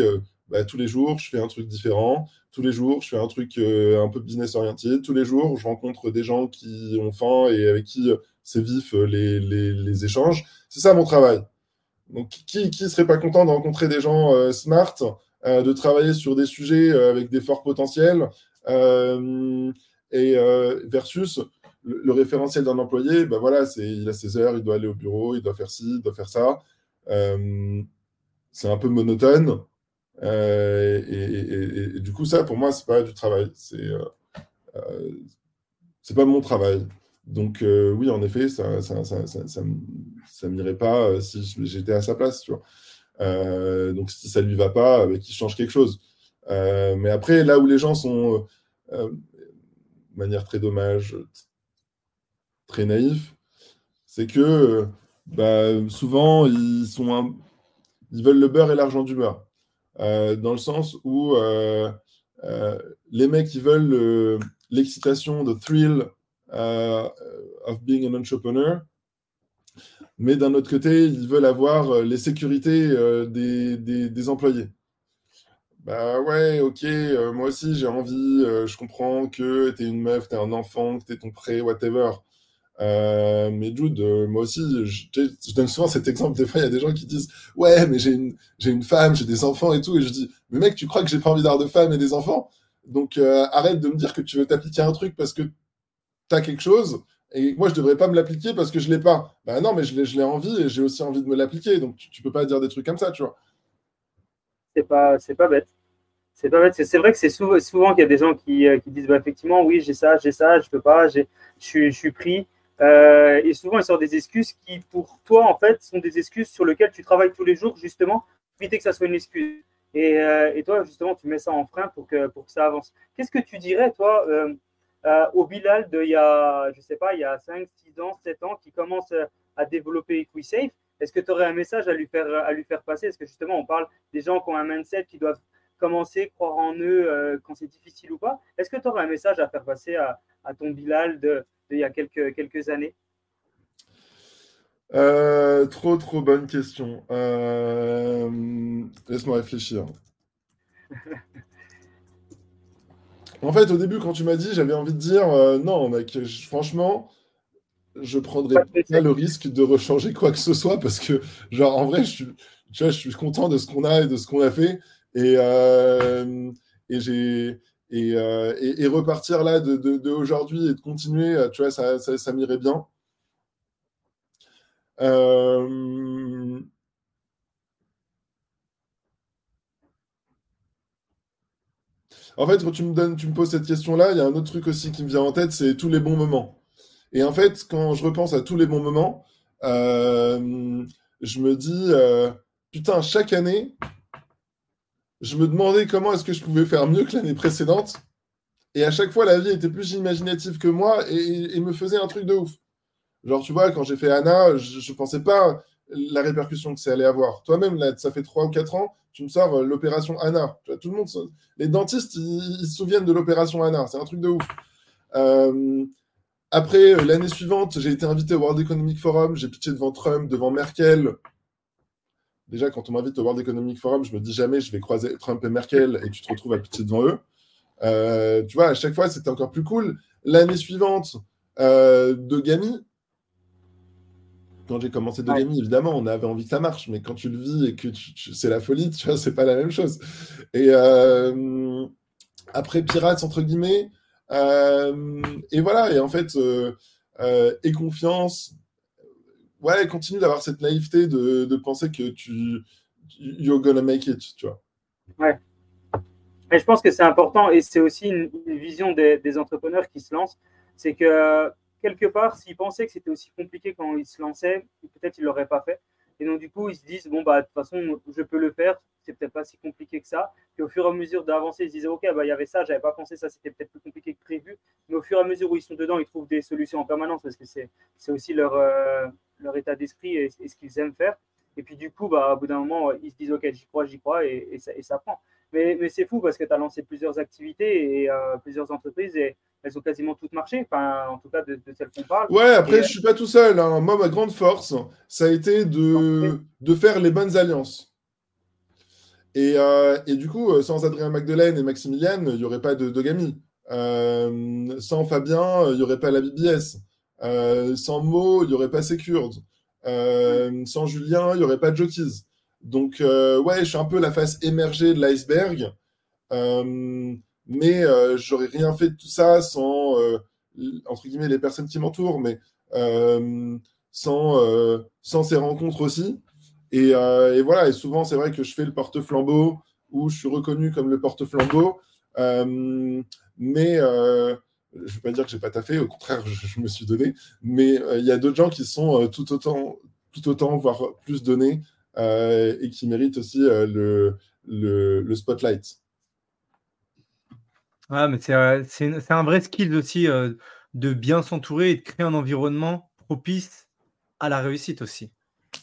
bah, tous les jours, je fais un truc différent. Tous les jours, je fais un truc un peu business orienté. Tous les jours, je rencontre des gens qui ont faim et avec qui c'est vif les, les, les échanges. C'est ça mon travail. Donc, qui ne serait pas content de rencontrer des gens euh, smart, euh, de travailler sur des sujets euh, avec des forts potentiels et versus le, référentiel d'un employé, ben voilà, c'est il a ses heures, il doit aller au bureau, il doit faire ci, il doit faire ça. C'est un peu monotone. Et, du coup, ça, pour moi, c'est pas du travail. C'est c'est pas mon travail. Donc euh, oui, en effet, ça ça, ça, ça, m'irait pas euh, si j'étais à sa place, tu vois. Euh, donc si ça lui va pas, bah, qu'il change quelque chose. mais après, là où les gens sont de manière très dommage, très naïf, c'est que bah, souvent ils sont ils veulent le beurre et l'argent du beurre. dans le sens où les mecs ils veulent l'excitation, le thrill uh, of being an entrepreneur. Mais d'un autre côté, ils veulent avoir euh, les sécurités euh, des, des, des, employés. Bah ouais, ok, euh, moi aussi j'ai envie, je comprends que t'es une meuf, t'es un enfant, que t'es ton prêt, whatever. Mais Jude, moi aussi, je, donne souvent cet exemple. Des fois, il y a des gens qui disent Ouais, mais j'ai une, une femme, j'ai des enfants et tout. Et je dis Mais mec, tu crois que j'ai pas envie d'avoir de femme et des enfants? Donc arrête de me dire que tu veux t'appliquer un truc parce que tu as quelque chose et moi, je devrais pas me l'appliquer parce que je l'ai pas. Ben non, mais je l'ai envie et j'ai aussi envie de me l'appliquer. Donc, tu ne peux pas dire des trucs comme ça, tu vois. C'est pas, pas bête. C'est pas bête. C'est vrai que c'est souvent, souvent qu'il y a des gens qui, euh, qui disent bah, effectivement, oui, j'ai ça, j'ai ça, je peux pas, je suis pris. Euh, et souvent, ils sortent des excuses qui, pour toi, en fait, sont des excuses sur lesquelles tu travailles tous les jours, justement, pour éviter que ça soit une excuse. Et, euh, toi, justement, tu mets ça en frein pour que, pour ça avance. Qu'est-ce que tu dirais, toi euh, au Bilal de il y a, je sais pas, il y a 5, 6 ans, 7 ans, qui commence à développer EquiSafe, est-ce que tu aurais un message à lui faire, à lui faire passer? Est-ce que justement, on parle des gens qui ont un mindset, qui doivent commencer, croire en eux quand c'est difficile ou pas? Est-ce que tu aurais un message à faire passer à, ton Bilal de, il y a quelques, quelques années euh, Trop, trop bonne question. Laisse-moi réfléchir. En fait, au début, quand tu m'as dit, j'avais envie de dire euh, non, mec, franchement, je prendrais pas le risque de rechanger quoi que ce soit parce que, genre, en vrai, je suis, je suis content de ce qu'on a et de ce qu'on a fait. Et, euh, et j'ai. Euh, et, repartir là de, aujourd'hui et de continuer, tu vois, ça, m'irait bien. Euh, En fait, quand tu me poses cette question-là, il y a un autre truc aussi qui me vient en tête, c'est tous les bons moments. Et en fait, quand je repense à tous les bons moments, euh, je me dis, euh, putain, chaque année, je me demandais comment est-ce que je pouvais faire mieux que l'année précédente. Et à chaque fois, la vie était plus imaginative que moi et, me faisait un truc de ouf. Genre, tu vois, quand j'ai fait Anna, je ne pensais pas la répercussion que ça allait avoir. Toi-même, là, ça fait 3 ou 4 ans, tu me sors euh, l'opération Anna. Tout le monde, les dentistes, ils, se souviennent de l'opération Anna. C'est un truc de ouf. Euh, après, euh, l'année suivante, j'ai été invité au World Economic Forum. J'ai pitché devant Trump, devant Merkel. Déjà, quand on m'invite au World Economic Forum, je me dis jamais je vais croiser Trump et Merkel et tu te retrouves à pitcher devant eux. tu vois, à chaque fois, c'était encore plus cool. L'année suivante, de Gami, quand j'ai commencé de évidemment, on avait envie que ça marche, mais quand tu le vis et que c'est la folie, tu vois, c'est pas la même chose. Et euh, après Pirates, entre guillemets, euh, et voilà, et en fait, euh, et confiance, ouais, continue d'avoir cette naïveté de, penser que tu, you're gonna make it, tu vois. Ouais. Et je pense que c'est important, et c'est aussi une, vision des, des entrepreneurs qui se lancent, c'est que quelque part, s'ils pensaient que c'était aussi compliqué quand ils se lançaient, peut-être ils l'auraient pas fait. Et donc, du coup, ils se disent, bon, bah, de toute façon, je peux le faire, c'est peut-être pas si compliqué que ça. Puis au fur et à mesure d'avancer, ils se disaient, OK, bah, il y avait ça, j'avais pas pensé ça, c'était peut-être plus compliqué que prévu. Mais au fur et à mesure où ils sont dedans, ils trouvent des solutions en permanence parce que c'est aussi leur, euh, leur état d'esprit et, ce qu'ils aiment faire. Et puis, du coup, bah, au bout d'un moment, ils se disent, OK, j'y crois, j'y crois, et, ça, et, ça, prend. Mais, mais c'est fou parce que tu as lancé plusieurs activités et plusieurs entreprises et elles ont quasiment toutes marché, enfin, en tout cas de, de celles qu'on parle. Ouais, après, je ne suis pas tout seul. Hein. Moi, ma grande force, ça a été de, de faire les bonnes alliances. Et, euh, et du coup, sans Adrien Magdelaine et Maximiliane, il n'y aurait pas de. Euh, sans Fabien, il n'y aurait pas la BBS. Euh, sans Mo, il n'y aurait pas Secure. Euh, sans Julien, il n'y aurait pas de Jockeys. Donc, ouais, je suis un peu la face émergée de l'iceberg mais euh, j'aurais rien fait de tout ça sans, euh, entre guillemets, les personnes qui m'entourent, mais euh, sans, sans ces rencontres aussi. Et, et, voilà, et souvent, c'est vrai que je fais le porte-flambeau ou je suis reconnu comme le porte-flambeau, mais je ne veux pas dire que j'ai pas taffé, au contraire, je, me suis donné, mais il y a d'autres gens qui sont tout autant, tout autant, voire plus donnés et qui méritent aussi le, le, le spotlight. Ouais, mais euh, c'est un vrai skill aussi euh, de bien s'entourer et de créer un environnement propice à la réussite aussi.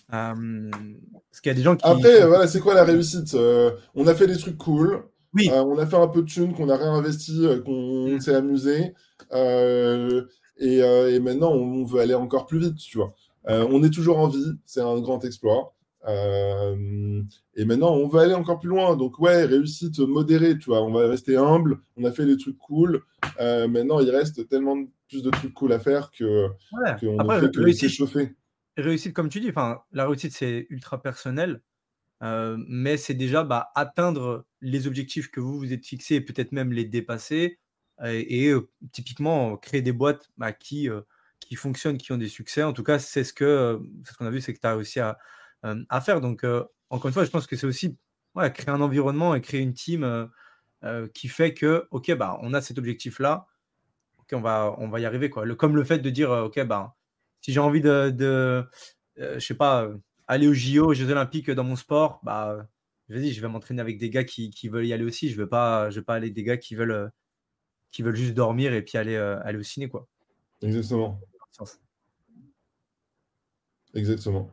parce qu'il y a des gens qui. Après, voilà, c'est quoi la réussite? Euh, On a fait des trucs cool. Oui. on a fait un peu de thunes, qu'on a réinvesti, qu'on mmh. s'est amusé. Et, et, maintenant, on veut aller encore plus vite, tu vois. on est toujours en vie, c'est un grand exploit. Euh, et maintenant, on va aller encore plus loin. Donc, ouais, réussite modérée, tu vois. On va rester humble. On a fait des trucs cool. Euh, maintenant, il reste tellement plus de trucs cool à faire que qu'on ne fait que s'échauffer. Réussite, comme tu dis, la réussite, c'est ultra personnel. Euh, mais c'est déjà bah, atteindre les objectifs que vous vous êtes fixés et peut-être même les dépasser. Et, typiquement, créer des boîtes bah, qui, qui fonctionnent, qui ont des succès. En tout cas, c'est ce qu'on ce qu'on a vu, c'est que tu as réussi à, euh, à faire. Donc, euh, encore une fois, je pense que c'est aussi créer un environnement et créer une team euh, qui fait que, OK, bah, on a cet objectif-là, OK, on va, on va y arriver. Quoi. Le, comme le fait de dire, OK, bah, si j'ai envie de, de je sais pas, aller aux JO, aux Jeux Olympiques dans mon sport, bah, vas-y, je vais m'entraîner avec des gars qui, qui, veulent y aller aussi. Je ne veux, pas, je veux pas aller avec des gars qui veulent, qui veulent juste dormir et puis aller, aller au ciné. Quoi. Exactement. Exactement.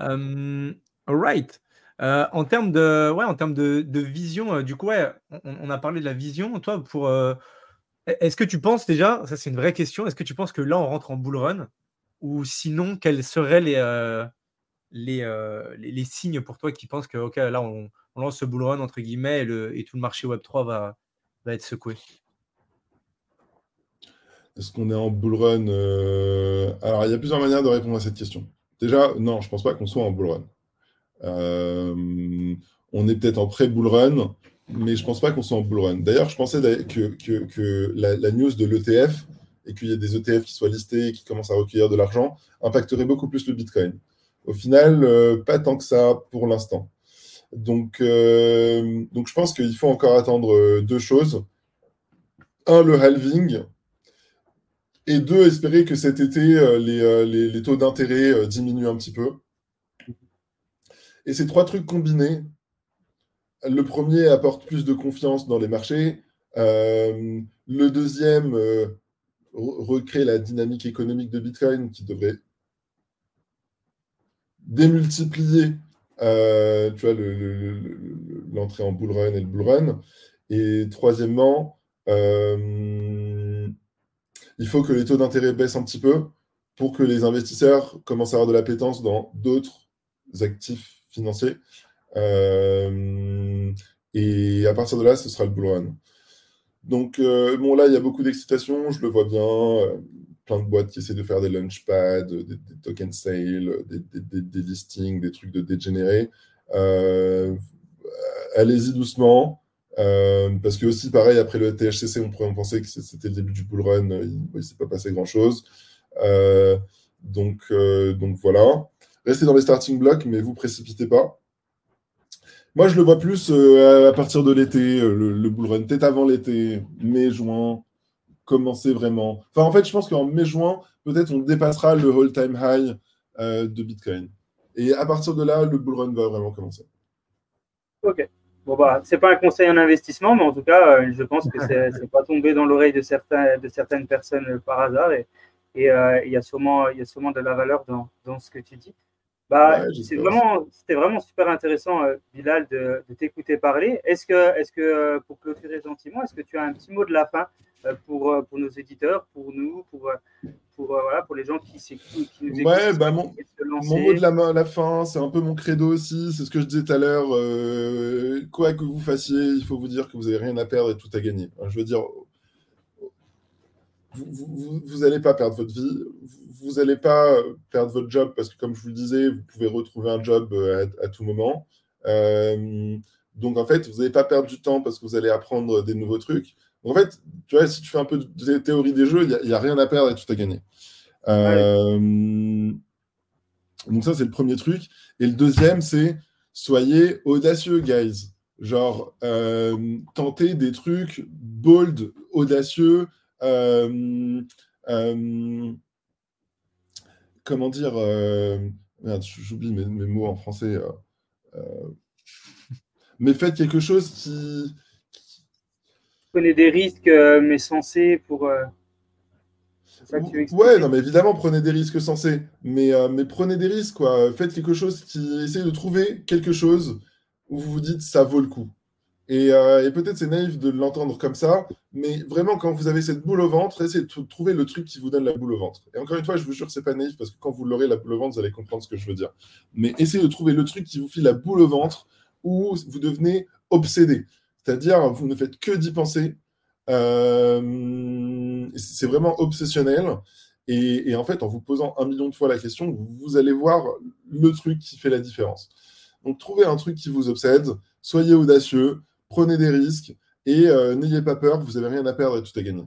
Euh, right. Euh, en termes de, ouais, en termes de, de vision, euh, du coup, ouais, on, a parlé de la vision. Toi, pour, est-ce que tu penses déjà, ça c'est une vraie question, est-ce que tu penses que là on rentre en bull run? Ou sinon quels seraient les, les, les, signes pour toi qui pensent que ok là on, lance ce bull run entre guillemets et, tout le marché Web 3 va, être secoué? Est-ce qu'on est en bull run Alors il y a plusieurs manières de répondre à cette question. Déjà, non, je pense pas qu'on soit en bull run. Euh, on est peut-être en pré-bull run, mais je pense pas qu'on soit en bull run. D'ailleurs, je pensais que, la, news de l'ETF et qu'il y ait des ETF qui soient listés et qui commencent à recueillir de l'argent impacterait beaucoup plus le Bitcoin. Au final, euh, pas tant que ça pour l'instant. Donc, euh, je pense qu'il faut encore attendre deux choses. Un, le halving, et deux, espérer que cet été, euh, euh, les, taux d'intérêt euh, diminuent un petit peu. Et ces trois trucs combinés, le premier apporte plus de confiance dans les marchés. le deuxième recrée la dynamique économique de Bitcoin qui devrait démultiplier tu vois, l'entrée en bull run et le bull run. Et troisièmement, il faut que les taux d'intérêt baissent un petit peu pour que les investisseurs commencent à avoir de l'appétence dans d'autres actifs financiers. Euh, et à partir de là, ce sera le bull run. Donc, euh, bon, là, il y a beaucoup d'excitation, je le vois bien. Euh, plein de boîtes qui essaient de faire des launchpads, des, des token sales, des, listings, des trucs de dégénérés. Allez-y doucement. Euh, parce que aussi, pareil, après le THCC, on pourrait penser que c'était le début du bull run, il ne s'est pas passé grand-chose. Euh, donc, euh, donc voilà. Restez dans les starting blocks, mais vous précipitez pas. Moi, je le vois plus à partir de l'été, le, bull run, peut-être avant l'été, mai, juin, commencer vraiment. Enfin, en fait, je pense qu'en mai, juin, peut-être on dépassera le all-time high de Bitcoin. Et à partir de là, le bull run va vraiment commencer. Ok. Bon, bah, c'est pas un conseil en investissement, mais en tout cas, euh, je pense que c'est pas tombé dans l'oreille de, de certaines personnes euh, par hasard. Et, euh, il, y a sûrement, y a sûrement de la valeur dans, dans ce que tu dis. Bah, c'est vraiment, c'était vraiment super intéressant, euh, Bilal, de, t'écouter parler. Est-ce que, est-ce que, euh, pour clôturer gentiment, est-ce que tu as un petit mot de la fin euh, pour, pour nos éditeurs, pour nous, pour, pour, voilà, pour les gens qui, qui nous écoutent Ouais, bah, mon, mon, mot de la, la fin, c'est un peu mon credo aussi. C'est ce que je disais tout à l'heure. quoi que vous fassiez, il faut vous dire que vous n'avez rien à perdre et tout à gagner. Je veux dire, vous n'allez pas perdre votre vie, vous n'allez pas perdre votre job parce que, comme je vous le disais, vous pouvez retrouver un job euh, à, tout moment. Euh, donc, en fait, vous n'allez pas perdre du temps parce que vous allez apprendre des nouveaux trucs. en fait, tu vois, si tu fais un peu de théorie des jeux, il n'y a, rien à perdre et tout à gagner. Euh, donc, ça, c'est le premier truc. Et le deuxième, c'est soyez audacieux, guys. Genre, tentez des trucs bold, audacieux, euh, euh, comment dire euh, Merde, j'oublie mes, mots en français. mais faites quelque chose qui. Prenez des risques, mais sensés pour. Ça que ouais, non, mais évidemment, prenez des risques sensés. Mais, mais prenez des risques, quoi. Faites quelque chose qui. Essayez de trouver quelque chose où vous vous dites ça vaut le coup. Euh, et, peut-être c'est naïf de l'entendre comme ça, mais vraiment, quand vous avez cette boule au ventre, essayez de trouver le truc qui vous donne la boule au ventre. Et encore une fois, je vous jure c'est pas naïf, parce que quand vous l'aurez, la boule au ventre, vous allez comprendre ce que je veux dire. Mais essayez de trouver le truc qui vous file la boule au ventre, où vous devenez obsédé. C'est-à-dire, vous ne faites que d'y penser. Euh, c'est vraiment obsessionnel. Et, en fait, en vous posant un million de fois la question, vous allez voir le truc qui fait la différence. Donc, trouvez un truc qui vous obsède, soyez audacieux, prenez des risques et euh, n'ayez pas peur, vous n'avez rien à perdre et tout est gagné.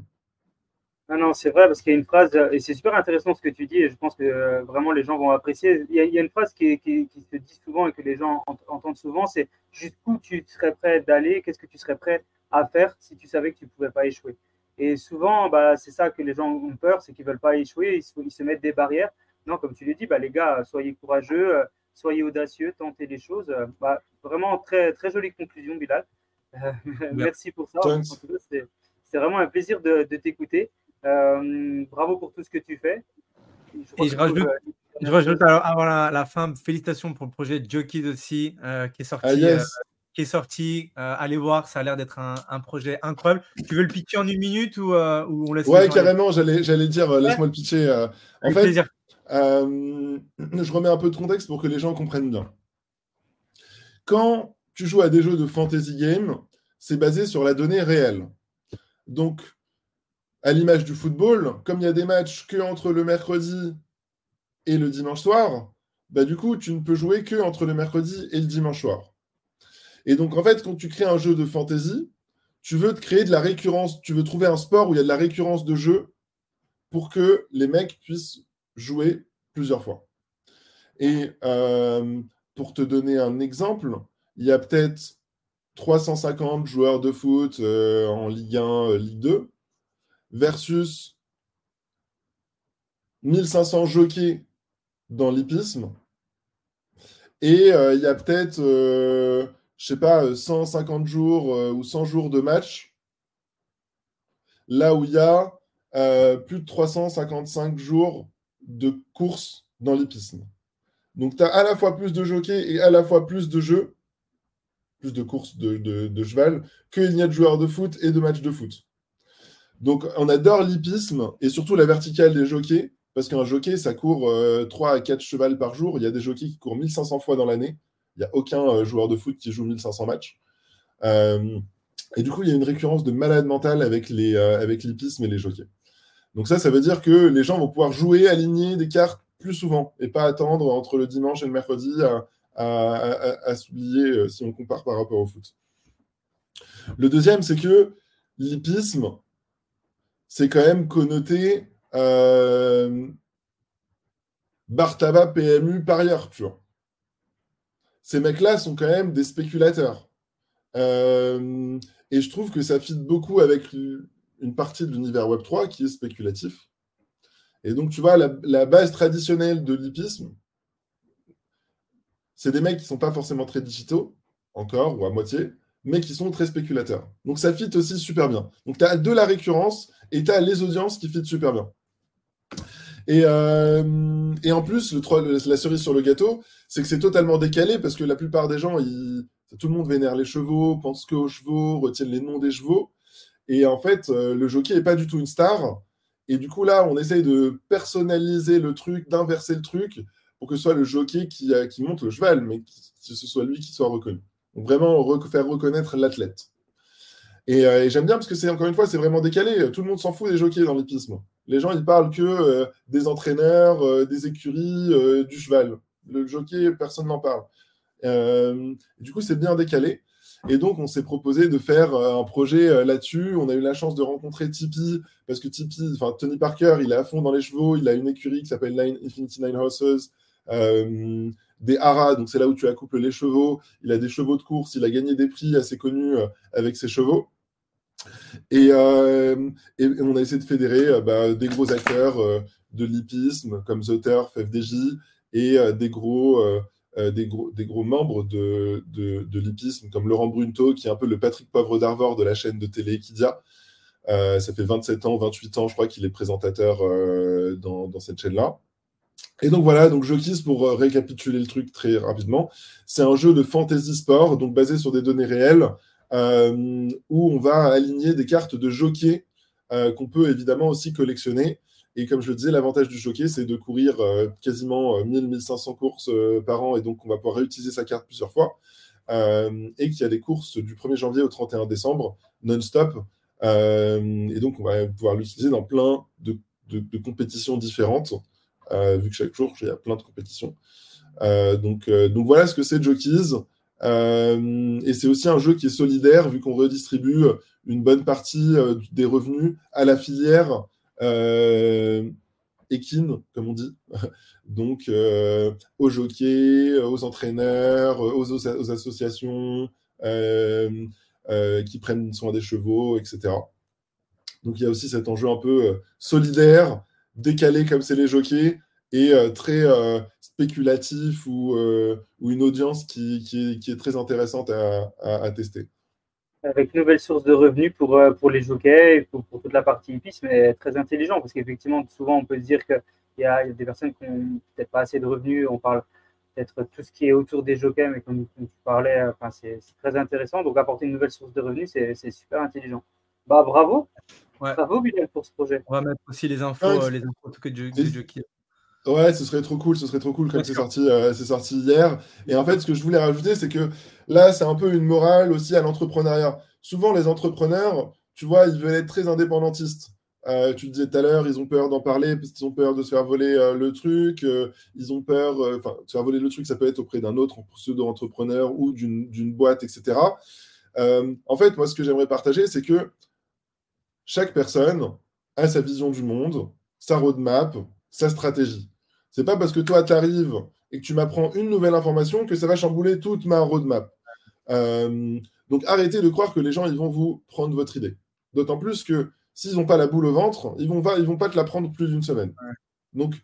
Ah non, c'est vrai, parce qu'il y a une phrase, et c'est super intéressant ce que tu dis, et je pense que euh, vraiment les gens vont apprécier. Il y a, une phrase qui, se dit souvent et que les gens entendent souvent, c'est jusqu'où tu serais prêt d'aller, qu'est-ce que tu serais prêt à faire si tu savais que tu ne pouvais pas échouer? Et souvent, bah, c'est ça que les gens ont peur, c'est qu'ils ne veulent pas échouer, ils se, mettent des barrières. Non, comme tu l'as dit, bah, les gars, soyez courageux, euh, soyez audacieux, tentez les choses. Bah, vraiment, très, très jolie conclusion, Bilal. merci pour ça. C'est vraiment un plaisir de, t'écouter. Euh, bravo pour tout ce que tu fais. Je Et je rajoute, euh, je rajoute alors avant la, fin, félicitations pour le projet Jockey aussi euh, qui est sorti. Ah, qui est sorti, allez voir, ça a l'air d'être un, projet incroyable. Tu veux le pitcher en une minute ou, ou on laisse Ouais, carrément, j'allais, j'allais dire, laisse-moi le pitcher. en fait, je remets un peu de contexte pour que les gens comprennent bien. Quand tu joues à des jeux de fantasy game, c'est basé sur la donnée réelle. Donc, à l'image du football, comme il y a des matchs que entre le mercredi et le dimanche soir, bah du coup, tu ne peux jouer que entre le mercredi et le dimanche soir. Et donc, en fait, quand tu crées un jeu de fantasy, tu veux te créer de la récurrence, tu veux trouver un sport où il y a de la récurrence de jeu pour que les mecs puissent jouer plusieurs fois. Et euh, pour te donner un exemple, il y a peut-être 350 joueurs de foot euh, en Ligue 1, euh, Ligue 2, versus 1500 jockeys dans l'hippisme. Et euh, il y a peut-être, je sais pas, 150 jours ou 100 jours de match, là où il y a plus de 355 jours de course dans l'hippisme. Donc tu as à la fois plus de jockeys et à la fois plus de jeux de courses de, cheval qu'il n'y a de joueurs de foot et de matchs de foot. Donc, on adore l'hippisme et surtout la verticale des jockeys, parce qu'un jockey, ça court 3 euh, à 4 chevals par jour. Il y a des jockeys qui courent 1500 fois dans l'année. Il n'y a aucun euh, joueur de foot qui joue 1500 matchs. Euh, et du coup, il y a une récurrence de malade mentale avec, les, avec l'hippisme et les jockeys. Donc ça, ça veut dire que les gens vont pouvoir jouer, aligner des cartes plus souvent et pas attendre entre le dimanche et le mercredi à, s'oublier euh, si on compare par rapport au foot. Le deuxième, c'est que l'hippisme, c'est quand même connoté euh, PMU, parieur, tu. Ces mecs-là sont quand même des spéculateurs. Euh, et je trouve que ça fit beaucoup avec une partie de l'univers Web3 qui est spéculatif. Et donc, tu vois, la, la base traditionnelle de l'hippisme, c'est des mecs qui sont pas forcément très digitaux, encore, ou à moitié, mais qui sont très spéculateurs. Donc ça fit aussi super bien. Donc tu as de la récurrence et tu as les audiences qui fit super bien. Et, et en plus, le, la cerise sur le gâteau, c'est que c'est totalement décalé parce que la plupart des gens, tout le monde vénère les chevaux, pense qu'aux chevaux, retiennent les noms des chevaux. Et en fait, le jockey n'est pas du tout une star. Et du coup, là, on essaye de personnaliser le truc, d'inverser le truc pour que ce soit le jockey qui, qui monte le cheval, mais que ce soit lui qui soit reconnu. Donc vraiment faire reconnaître l'athlète. Euh, et, j'aime bien parce que c'est encore une fois, c'est vraiment décalé. Tout le monde s'en fout des jockeys dans l'hippisme. Les gens, ils parlent que euh, des entraîneurs, euh, des écuries, du cheval. Le jockey, personne n'en parle. du coup, c'est bien décalé. Et donc, on s'est proposé de faire un projet là-dessus. On a eu la chance de rencontrer Tipeee, parce que Tipeee, enfin, Tony Parker, il est à fond dans les chevaux. Il a une écurie qui s'appelle Infinity Nine Horses des haras, donc c'est là où tu accouples les chevaux. Il a des chevaux de course, il a gagné des prix assez connus euh, avec ses chevaux. Euh, et, on a essayé de fédérer euh, bah, des gros acteurs de l'hippisme comme The Turf, FDJ, et des gros, membres de, de, l'hippisme comme Laurent Brunto, qui est un peu le Patrick Poivre d'Arvor de la chaîne de télé Equidia. ça fait 27 ans, 28 ans, je crois qu'il est présentateur dans, cette chaîne-là. Et donc voilà, donc Jokis, pour euh, récapituler le truc très rapidement, c'est un jeu de fantasy sport, donc basé sur des données réelles, euh, où on va aligner des cartes de jockey euh, qu'on peut évidemment aussi collectionner. Et comme je le disais, l'avantage du jockey, c'est de courir quasiment 1000-1500 courses par an, et donc on va pouvoir réutiliser sa carte plusieurs fois. et qu'il y a des courses du 1er janvier au 31 décembre, non-stop. et donc on va pouvoir l'utiliser dans plein de compétitions différentes. Euh, vu que chaque jour, il y a plein de compétitions. Euh, donc, euh, donc voilà ce que c'est Jockeys. et c'est aussi un jeu qui est solidaire, vu qu'on redistribue une bonne partie des revenus à la filière équine, comme on dit. Donc, aux jockeys, aux entraîneurs, aux, aux associations qui prennent soin des chevaux, etc. Donc, il y a aussi cet enjeu un peu solidaire décalé comme c'est les jockeys et euh, très euh, spéculatif ou, euh, ou, une audience qui, qui, est, très intéressante à, à, tester. Avec une nouvelle source de revenus pour, pour les jockeys, pour, pour toute la partie hippisme, mais très intelligent parce qu'effectivement, souvent on peut se dire qu'il y, y, a des personnes qui n'ont peut-être pas assez de revenus. On parle peut-être tout ce qui est autour des jockeys, mais comme, tu parlais, enfin, c'est très intéressant. Donc apporter une nouvelle source de revenus, c'est super intelligent. Bah bravo. Bravo Bilal pour ce projet. On va mettre aussi les infos, euh, les infos tout cas du, du Ouais, ce serait trop cool, ce serait trop cool comme c'est sorti, euh, c'est sorti hier. Et en fait, ce que je voulais rajouter, c'est que là, c'est un peu une morale aussi à l'entrepreneuriat. Souvent, les entrepreneurs, tu vois, ils veulent être très indépendantistes. Euh, tu le disais tout à l'heure, ils ont peur d'en parler parce qu'ils ont peur de se faire voler le truc. ils ont peur, enfin, se faire voler le truc, ça peut être auprès d'un autre pseudo-entrepreneur ou d'une boîte, etc. en fait, moi, ce que j'aimerais partager, c'est que chaque personne a sa vision du monde, sa roadmap, sa stratégie. C'est pas parce que toi, tu arrives et que tu m'apprends une nouvelle information que ça va chambouler toute ma roadmap. Euh, donc arrêtez de croire que les gens ils vont vous prendre votre idée. D'autant plus que s'ils n'ont pas la boule au ventre, ils vont pas, ils vont pas te la prendre plus d'une semaine. Donc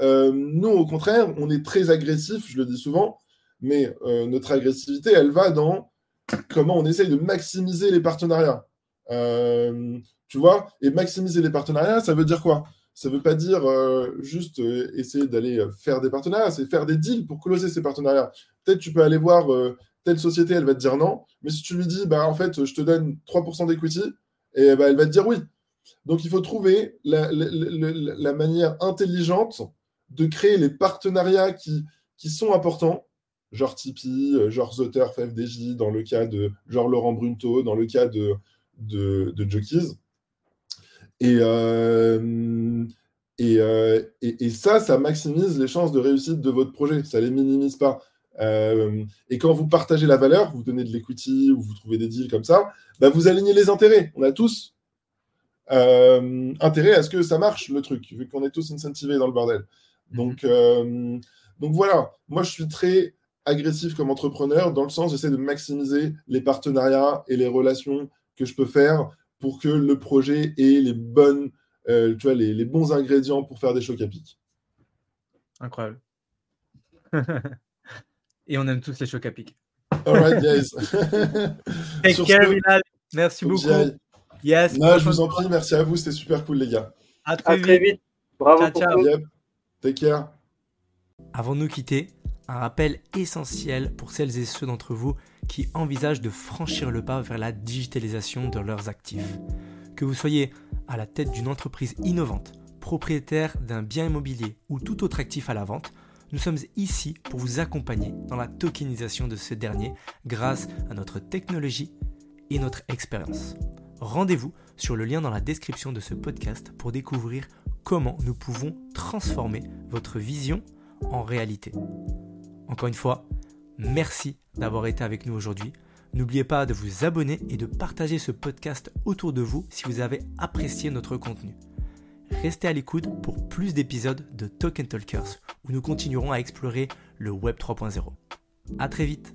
euh, nous, au contraire, on est très agressif, je le dis souvent, mais euh, notre agressivité, elle va dans comment on essaye de maximiser les partenariats. Tu vois Et maximiser les partenariats, ça veut dire quoi? Ça ne veut pas dire euh, juste euh, essayer d'aller euh, faire des partenariats, c'est faire des deals pour closer ces partenariats. Peut-être tu peux aller voir telle société, elle va te dire non, mais si tu lui dis, bah, en fait, je te donne 3% d'equity, et bah, elle va te dire oui. Donc il faut trouver la, manière intelligente de créer les partenariats qui, qui sont importants, genre Tipeee, genre Zotter, FDJ, dans le cas de genre Laurent Brunto, dans le cas de, de, de Jockeys, euh, euh, et, et, ça, ça maximise les chances de réussite de votre projet. Ça ne les minimise pas. Euh, et quand vous partagez la valeur, vous donnez de l'equity ou vous trouvez des deals comme ça, bah vous alignez les intérêts. On a tous intérêt à ce que ça marche, le truc, vu qu'on est tous incentivés dans le bordel. Mhm. Donc, donc voilà, moi je suis très agressif comme entrepreneur dans le sens j'essaie de maximiser les partenariats et les relations que je peux faire pour que le projet ait les, bonnes, euh, tu vois, les, bons ingrédients pour faire des chocs à pic. Incroyable. Et on aime tous les chocs à pic. All right, guys. Take care, Bilal. Merci beaucoup. Yes. je vous en prie, merci à vous, c'était super cool, les gars. À très, vite. Bravo Ciao, pour ciao. Yep. Take care. Avant de nous quitter, un rappel essentiel pour celles et ceux d'entre vous qui envisagent de franchir le pas vers la digitalisation de leurs actifs. Que vous soyez à la tête d'une entreprise innovante, propriétaire d'un bien immobilier ou tout autre actif à la vente, nous sommes ici pour vous accompagner dans la tokenisation de ce dernier grâce à notre technologie et notre expérience. Rendez-vous sur le lien dans la description de ce podcast pour découvrir comment nous pouvons transformer votre vision en réalité. Encore une fois, merci d'avoir été avec nous aujourd'hui. N'oubliez pas de vous abonner et de partager ce podcast autour de vous si vous avez apprécié notre contenu. Restez à l'écoute pour plus d'épisodes de Token Talkers où nous continuerons à explorer le Web 3.0. À très vite